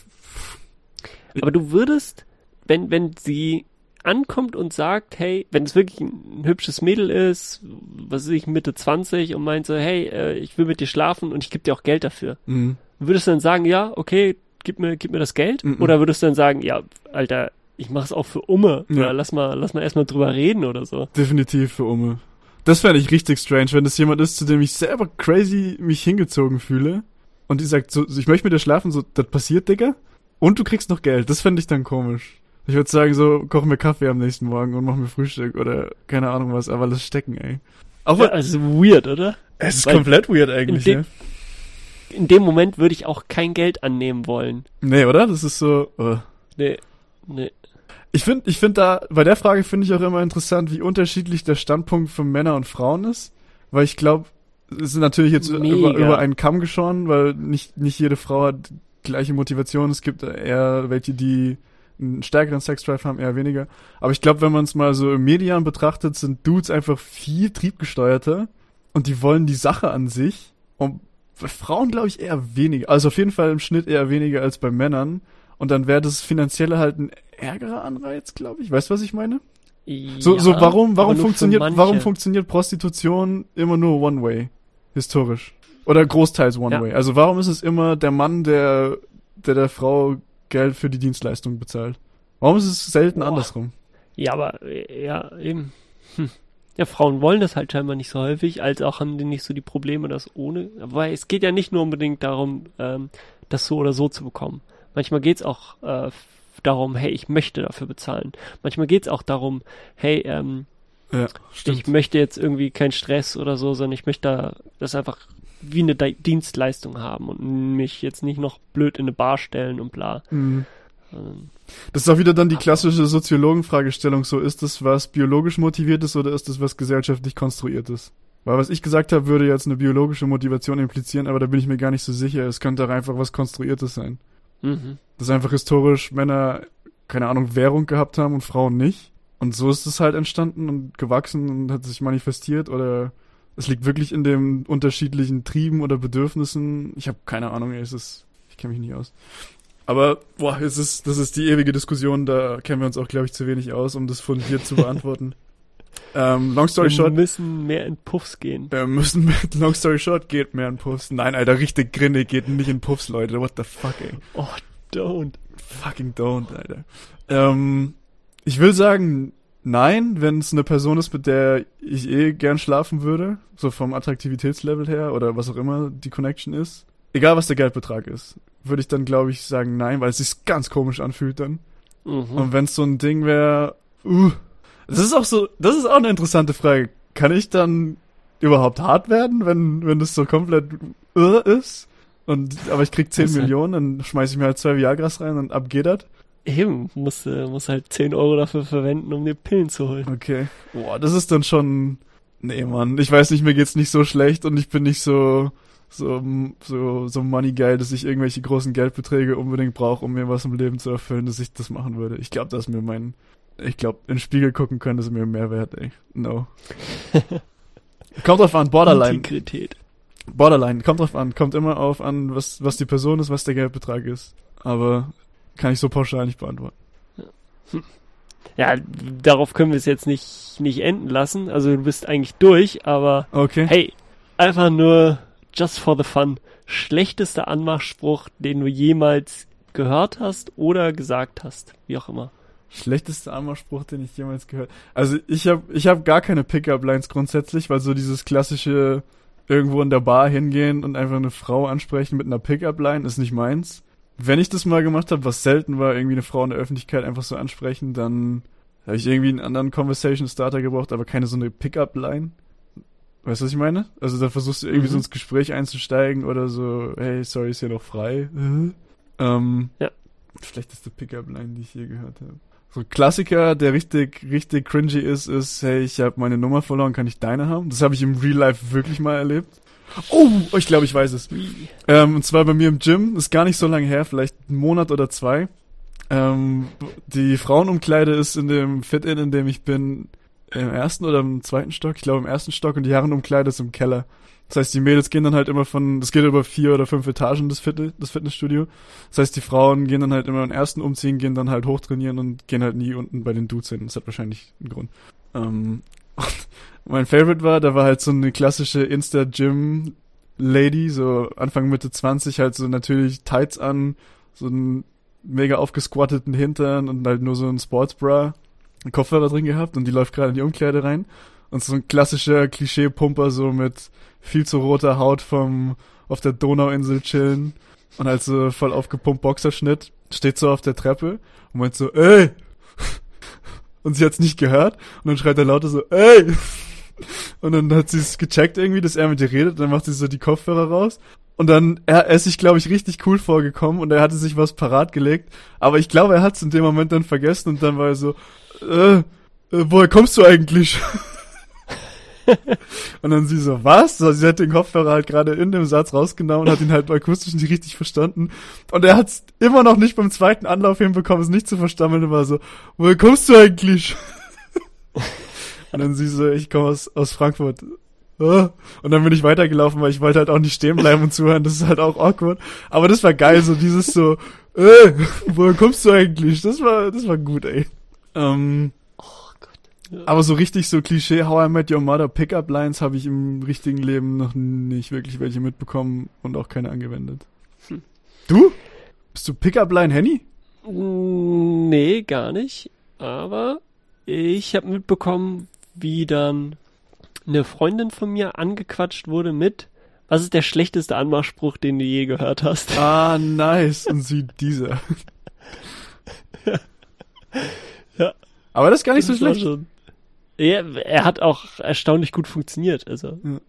Aber du würdest, wenn, wenn sie ankommt und sagt, hey, wenn es wirklich ein hübsches Mädel ist, was weiß ich, Mitte 20 und meint so, hey, äh, ich will mit dir schlafen und ich gebe dir auch Geld dafür. mh. Würdest du dann sagen, ja, okay, gib mir, gib mir das Geld? Mhm. Oder würdest du dann sagen, ja, Alter, ich mach's auch für Umme. Ja. Oder lass mal, lass mal erstmal drüber reden oder so. Definitiv für Umme. Das fände ich richtig strange, wenn das jemand ist, zu dem ich selber crazy mich hingezogen fühle. Und die sagt, so, ich möchte mit dir schlafen, so, das passiert, Digga. Und du kriegst noch Geld. Das fände ich dann komisch. Ich würde sagen, so, koch mir Kaffee am nächsten Morgen und mach mir Frühstück oder keine Ahnung was, aber lass stecken, ey. Auch Ja, also weird, oder? es ist weil komplett weird eigentlich, in dem- ne? In dem Moment würde ich auch kein Geld annehmen wollen. Nee, oder? Das ist so, uh. Nee, nee. Ich finde, ich finde da, bei der Frage finde ich auch immer interessant, wie unterschiedlich der Standpunkt von Männer und Frauen ist. Weil ich glaube, es ist natürlich jetzt Mega. über, über einen Kamm geschoren, weil nicht, nicht jede Frau hat gleiche Motivation. Es gibt eher welche, die einen stärkeren Sexdrive haben, eher weniger. Aber ich glaube, wenn man es mal so im Median betrachtet, sind Dudes einfach viel triebgesteuerter und die wollen die Sache an sich. Und bei Frauen glaube ich eher weniger. Also auf jeden Fall im Schnitt eher weniger als bei Männern. Und dann wäre das finanzielle halt ein ärgerer Anreiz, glaube ich. Weißt du, was ich meine? So, Ja, so warum, aber warum für funktioniert, warum funktioniert Prostitution immer nur one way? Historisch. Oder großteils one Ja. way. Also warum ist es immer der Mann, der, der der Frau Geld für die Dienstleistung bezahlt? Warum ist es selten Boah. andersrum? Ja, aber ja, eben. Hm. Ja, Frauen wollen das halt scheinbar nicht so häufig, als auch haben die nicht so die Probleme, das ohne. Aber es geht ja nicht nur unbedingt darum, ähm, das so oder so zu bekommen. Manchmal geht's auch äh, darum, hey, ich möchte dafür bezahlen. Manchmal geht's auch darum, hey, ähm, Ja, ich möchte jetzt irgendwie keinen Stress oder so, sondern ich möchte da das einfach wie eine Di- Dienstleistung haben und mich jetzt nicht noch blöd in eine Bar stellen und bla. Mhm. Ähm, Das ist auch wieder dann die klassische Soziologenfragestellung. So, ist das was biologisch motiviert ist oder ist das was gesellschaftlich konstruiert ist? Weil was ich gesagt habe, würde jetzt eine biologische Motivation implizieren, aber da bin ich mir gar nicht so sicher. Es könnte auch einfach was Konstruiertes sein. Mhm. dass einfach historisch Männer, keine Ahnung, Währung gehabt haben und Frauen nicht. Und so ist es halt entstanden und gewachsen und hat sich manifestiert oder es liegt wirklich in den unterschiedlichen Trieben oder Bedürfnissen. Ich habe keine Ahnung, es ist, ich kenne mich nicht aus. Aber, boah, es ist, das ist die ewige Diskussion, da kennen wir uns auch, glaube ich, zu wenig aus, um das fundiert zu beantworten. ähm, long story Wir short, müssen mehr in Puffs gehen. wir müssen mit Long Story Short geht mehr in Puffs. Nein, Alter, richtig Grinne geht nicht in Puffs, Leute. What the fuck, ey. Oh, don't. Fucking don't, Alter. Ähm, ich will sagen, nein, wenn es eine Person ist, mit der ich eh gern schlafen würde, so vom Attraktivitätslevel her oder was auch immer die Connection ist, egal was der Geldbetrag ist, würde ich dann, glaube ich, sagen nein, weil es sich ganz komisch anfühlt dann. Mhm. Und wenn es so ein Ding wäre, uh, das ist auch so, das ist auch eine interessante Frage. Kann ich dann überhaupt hart werden, wenn, wenn das so komplett uh, ist? Und, aber ich krieg 10 Das ist halt- Millionen, dann schmeiß ich mir halt zwei Viagras rein und ab geht das. Eben, muss, äh, muss halt 10 Euro dafür verwenden, um dir Pillen zu holen. Okay. Boah, das ist dann schon. Nee, Mann. Ich weiß nicht, mir geht's nicht so schlecht und ich bin nicht so so so so money geil, dass ich irgendwelche großen Geldbeträge unbedingt brauche, um mir was im Leben zu erfüllen, dass ich das machen würde. Ich glaube, dass mir mein Ich glaube, in den Spiegel gucken können ist mir mehr wert, ey. No. kommt drauf an, Borderline. Integrität. Borderline, kommt drauf an. Kommt immer auf an, was, was die Person ist, was der Geldbetrag ist. Aber kann ich so pauschal nicht beantworten. Ja, darauf können wir es jetzt nicht, nicht enden lassen. Also du bist eigentlich durch, aber Okay. hey, einfach nur just for the fun. Schlechtester Anmachspruch, den du jemals gehört hast oder gesagt hast. Wie auch immer. Schlechtester Anmachspruch, den ich jemals gehört. Also ich habe ich hab gar keine Pickup-Lines grundsätzlich, weil so dieses klassische irgendwo in der Bar hingehen und einfach eine Frau ansprechen mit einer Pickup-Line ist nicht meins. Wenn ich das mal gemacht habe, was selten war, irgendwie eine Frau in der Öffentlichkeit einfach so ansprechen, dann habe ich irgendwie einen anderen Conversation Starter gebraucht, aber keine so eine Pickup-Line. Weißt du, was ich meine? Also da versuchst du irgendwie Mhm. so ins Gespräch einzusteigen oder so, hey, sorry, ist hier noch frei. ähm, Ja. Schlechteste Pickup-Line, die ich je gehört habe. So ein Klassiker, der richtig, richtig cringy ist, ist, hey, ich habe meine Nummer verloren, kann ich deine haben? Das habe ich im Real Life wirklich mal erlebt. Oh, ich glaube, ich weiß es. Ähm, und zwar bei mir im Gym, ist gar nicht so lange her, vielleicht einen Monat oder zwei. Ähm, die Frauenumkleide ist in dem Fit-In, in dem ich bin, im ersten oder im zweiten Stock, ich glaube im ersten Stock und die Herrenumkleide ist im Keller. Das heißt, die Mädels gehen dann halt immer von, das geht über vier oder fünf Etagen, das, Fit das Fitnessstudio. Das heißt, die Frauen gehen dann halt immer im ersten umziehen, gehen dann halt hochtrainieren und gehen halt nie unten bei den Dudes hin. Das hat wahrscheinlich einen Grund. Ähm, mein Favorite war, da war halt so eine klassische Insta-Gym-Lady, so Anfang Mitte 20, halt so natürlich Tights an, so einen mega aufgesquatteten Hintern und halt nur so ein Sportsbra, einen Kopfhörer drin gehabt und die läuft gerade in die Umkleide rein. Und so ein klassischer Klischee-Pumper so mit viel zu roter Haut vom auf der Donauinsel chillen und halt so voll aufgepumpt Boxerschnitt, steht so auf der Treppe und meint so, ey! Und sie hat's nicht gehört und dann schreit er lauter so, ey! Und dann hat sie es gecheckt irgendwie, dass er mit ihr redet, dann macht sie so die Kopfhörer raus und dann, er, er ist sich, glaube ich, richtig cool vorgekommen und er hatte sich was parat gelegt, aber ich glaube, er hat's in dem Moment dann vergessen und dann war er so, äh, äh woher kommst du eigentlich? Und dann sie so, was? So, sie hat den Kopfhörer halt gerade in dem Satz rausgenommen und hat ihn halt akustisch nicht richtig verstanden. Und er hat es immer noch nicht beim zweiten Anlauf hinbekommen, es nicht zu verstammeln und war so, woher kommst du eigentlich? und dann sie so, ich komme aus, aus Frankfurt. Und dann bin ich weitergelaufen, weil ich wollte halt auch nicht stehen bleiben und zuhören, das ist halt auch awkward. Aber das war geil, so dieses so, äh, woher kommst du eigentlich? Das war, das war gut, ey. Ähm, aber so richtig so Klischee How I Met Your Mother Pickup Lines habe ich im richtigen Leben noch nicht wirklich welche mitbekommen und auch keine angewendet. Hm. Du? Bist du Pickup Line Henny? Nee, gar nicht. Aber ich habe mitbekommen, wie dann eine Freundin von mir angequatscht wurde mit, was ist der schlechteste Anmachspruch, den du je gehört hast? Ah, nice. Und sie dieser. Ja. Aber das ist gar nicht so Das war schlecht. schon- Er, er hat auch erstaunlich gut funktioniert. Also Ja.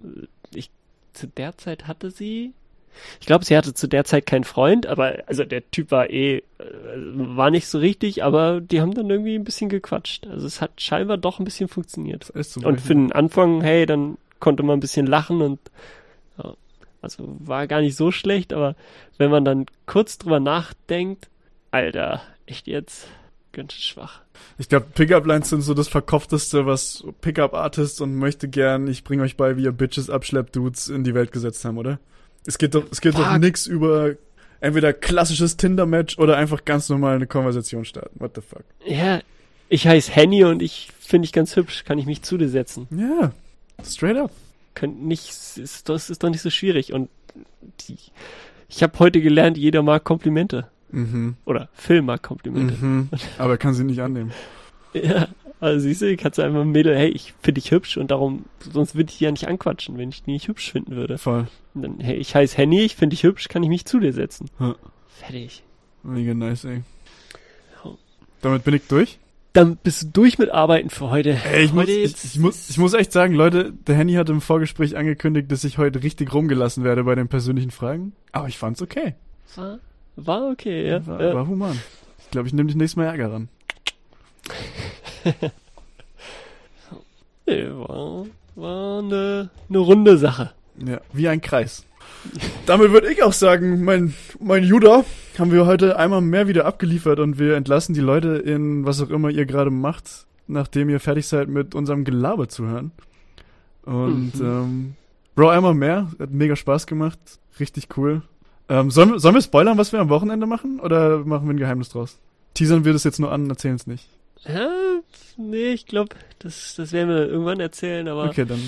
ich zu der Zeit hatte sie. Ich glaube, sie hatte zu der Zeit keinen Freund, aber also der Typ war eh äh, war nicht so richtig, aber die haben dann irgendwie ein bisschen gequatscht. Also es hat scheinbar doch ein bisschen funktioniert. Und für den Anfang, hey, dann konnte man ein bisschen lachen und ja, also war gar nicht so schlecht, aber wenn man dann kurz drüber nachdenkt, Alter, echt jetzt ganz schwach. Ich glaube, Pickup Lines sind so das verkopfteste, was Pickup Artists und möchte gern, ich bring euch bei, wie ihr Bitches abschleppt Dudes in die Welt gesetzt haben, oder? Es geht doch, es geht doch Fuck. nix über entweder klassisches Tinder-Match oder einfach ganz normal eine Konversation starten. What the fuck? Ja, ich heiße Henny und ich finde dich ganz hübsch. Kann ich mich zu dir setzen? Ja, straight up. Kann nicht, ist, das ist doch nicht so schwierig. Und die, ich habe heute gelernt, jeder mag Komplimente. Mhm. Oder Phil mag Komplimente. Mhm. Aber er kann sie nicht annehmen. Ja, also siehst du, kannst du einfach ein Mädel, hey, ich finde dich hübsch und darum, sonst würde ich die ja nicht anquatschen, wenn ich die nicht hübsch finden würde. Voll. Und dann, hey, ich heiße Henny, ich finde dich hübsch, kann ich mich zu dir setzen. Ja. Fertig. Mega nice, ey. Damit bin ich durch. Dann bist du durch mit Arbeiten für heute. Ey, ich muss, heute ich, jetzt- ich, muss, ich muss echt sagen, Leute, der Henny hat im Vorgespräch angekündigt, dass ich heute richtig rumgelassen werde bei den persönlichen Fragen. Aber ich fand's okay. war, war okay, ja. War, ja. war human. Ich glaube, ich nehme dich nächstes Mal Ärger ran. Nee, war, war eine, eine runde Sache. Ja, wie ein Kreis. damit würde ich auch sagen, mein, mein Judah haben wir heute einmal mehr wieder abgeliefert und wir entlassen die Leute in was auch immer ihr gerade macht, nachdem ihr fertig seid mit unserem Gelaber zu hören. Und mhm. ähm, Bro, einmal mehr, hat mega Spaß gemacht, richtig cool. Ähm, sollen, wir, sollen wir spoilern, was wir am Wochenende machen oder machen wir ein Geheimnis draus? Teasern wir das jetzt nur an, erzählen es nicht. Ja, nee, ich glaube, das, das werden wir irgendwann erzählen, aber. Okay, dann,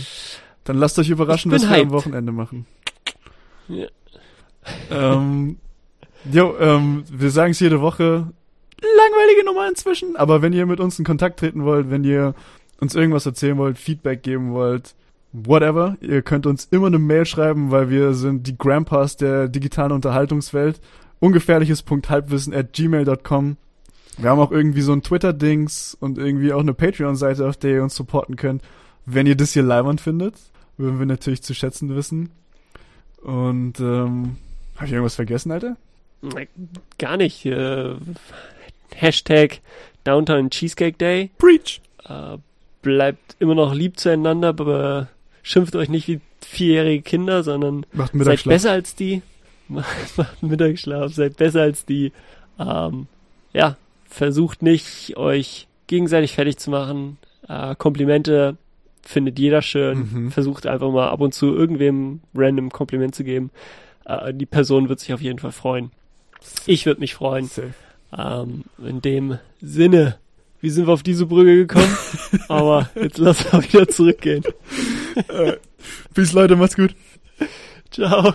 dann lasst euch überraschen, was hyped. wir am Wochenende machen. Ja. Ähm, jo, ähm, wir sagen es jede Woche. Langweilige Nummer inzwischen, aber wenn ihr mit uns in Kontakt treten wollt, wenn ihr uns irgendwas erzählen wollt, Feedback geben wollt, whatever, ihr könnt uns immer eine Mail schreiben, weil wir sind die Grandpas der digitalen Unterhaltungswelt. Ungefährliches.halbwissen at gmail.com. Wir haben auch irgendwie so ein Twitter-Dings und irgendwie auch eine Patreon-Seite, auf der ihr uns supporten könnt. Wenn ihr das hier live findet, würden wir natürlich zu schätzen wissen. Und ähm, habe ich irgendwas vergessen, Alter? Gar nicht. Äh, Hashtag Downtown Cheesecake Day. Preach. Äh, bleibt immer noch lieb zueinander, aber schimpft euch nicht wie vierjährige Kinder, sondern seid besser als die. Macht Mittagsschlaf, seid besser als die. Ähm, ja, versucht nicht, euch gegenseitig fertig zu machen. Äh, Komplimente findet jeder schön. Mhm. Versucht einfach mal ab und zu irgendwem random Kompliment zu geben. Äh, die Person wird sich auf jeden Fall freuen. Ich würde mich freuen. Ähm, in dem Sinne, wie sind wir auf diese Brücke gekommen? Aber jetzt lass mal wieder zurückgehen. Bis Leute, macht's gut. Ciao.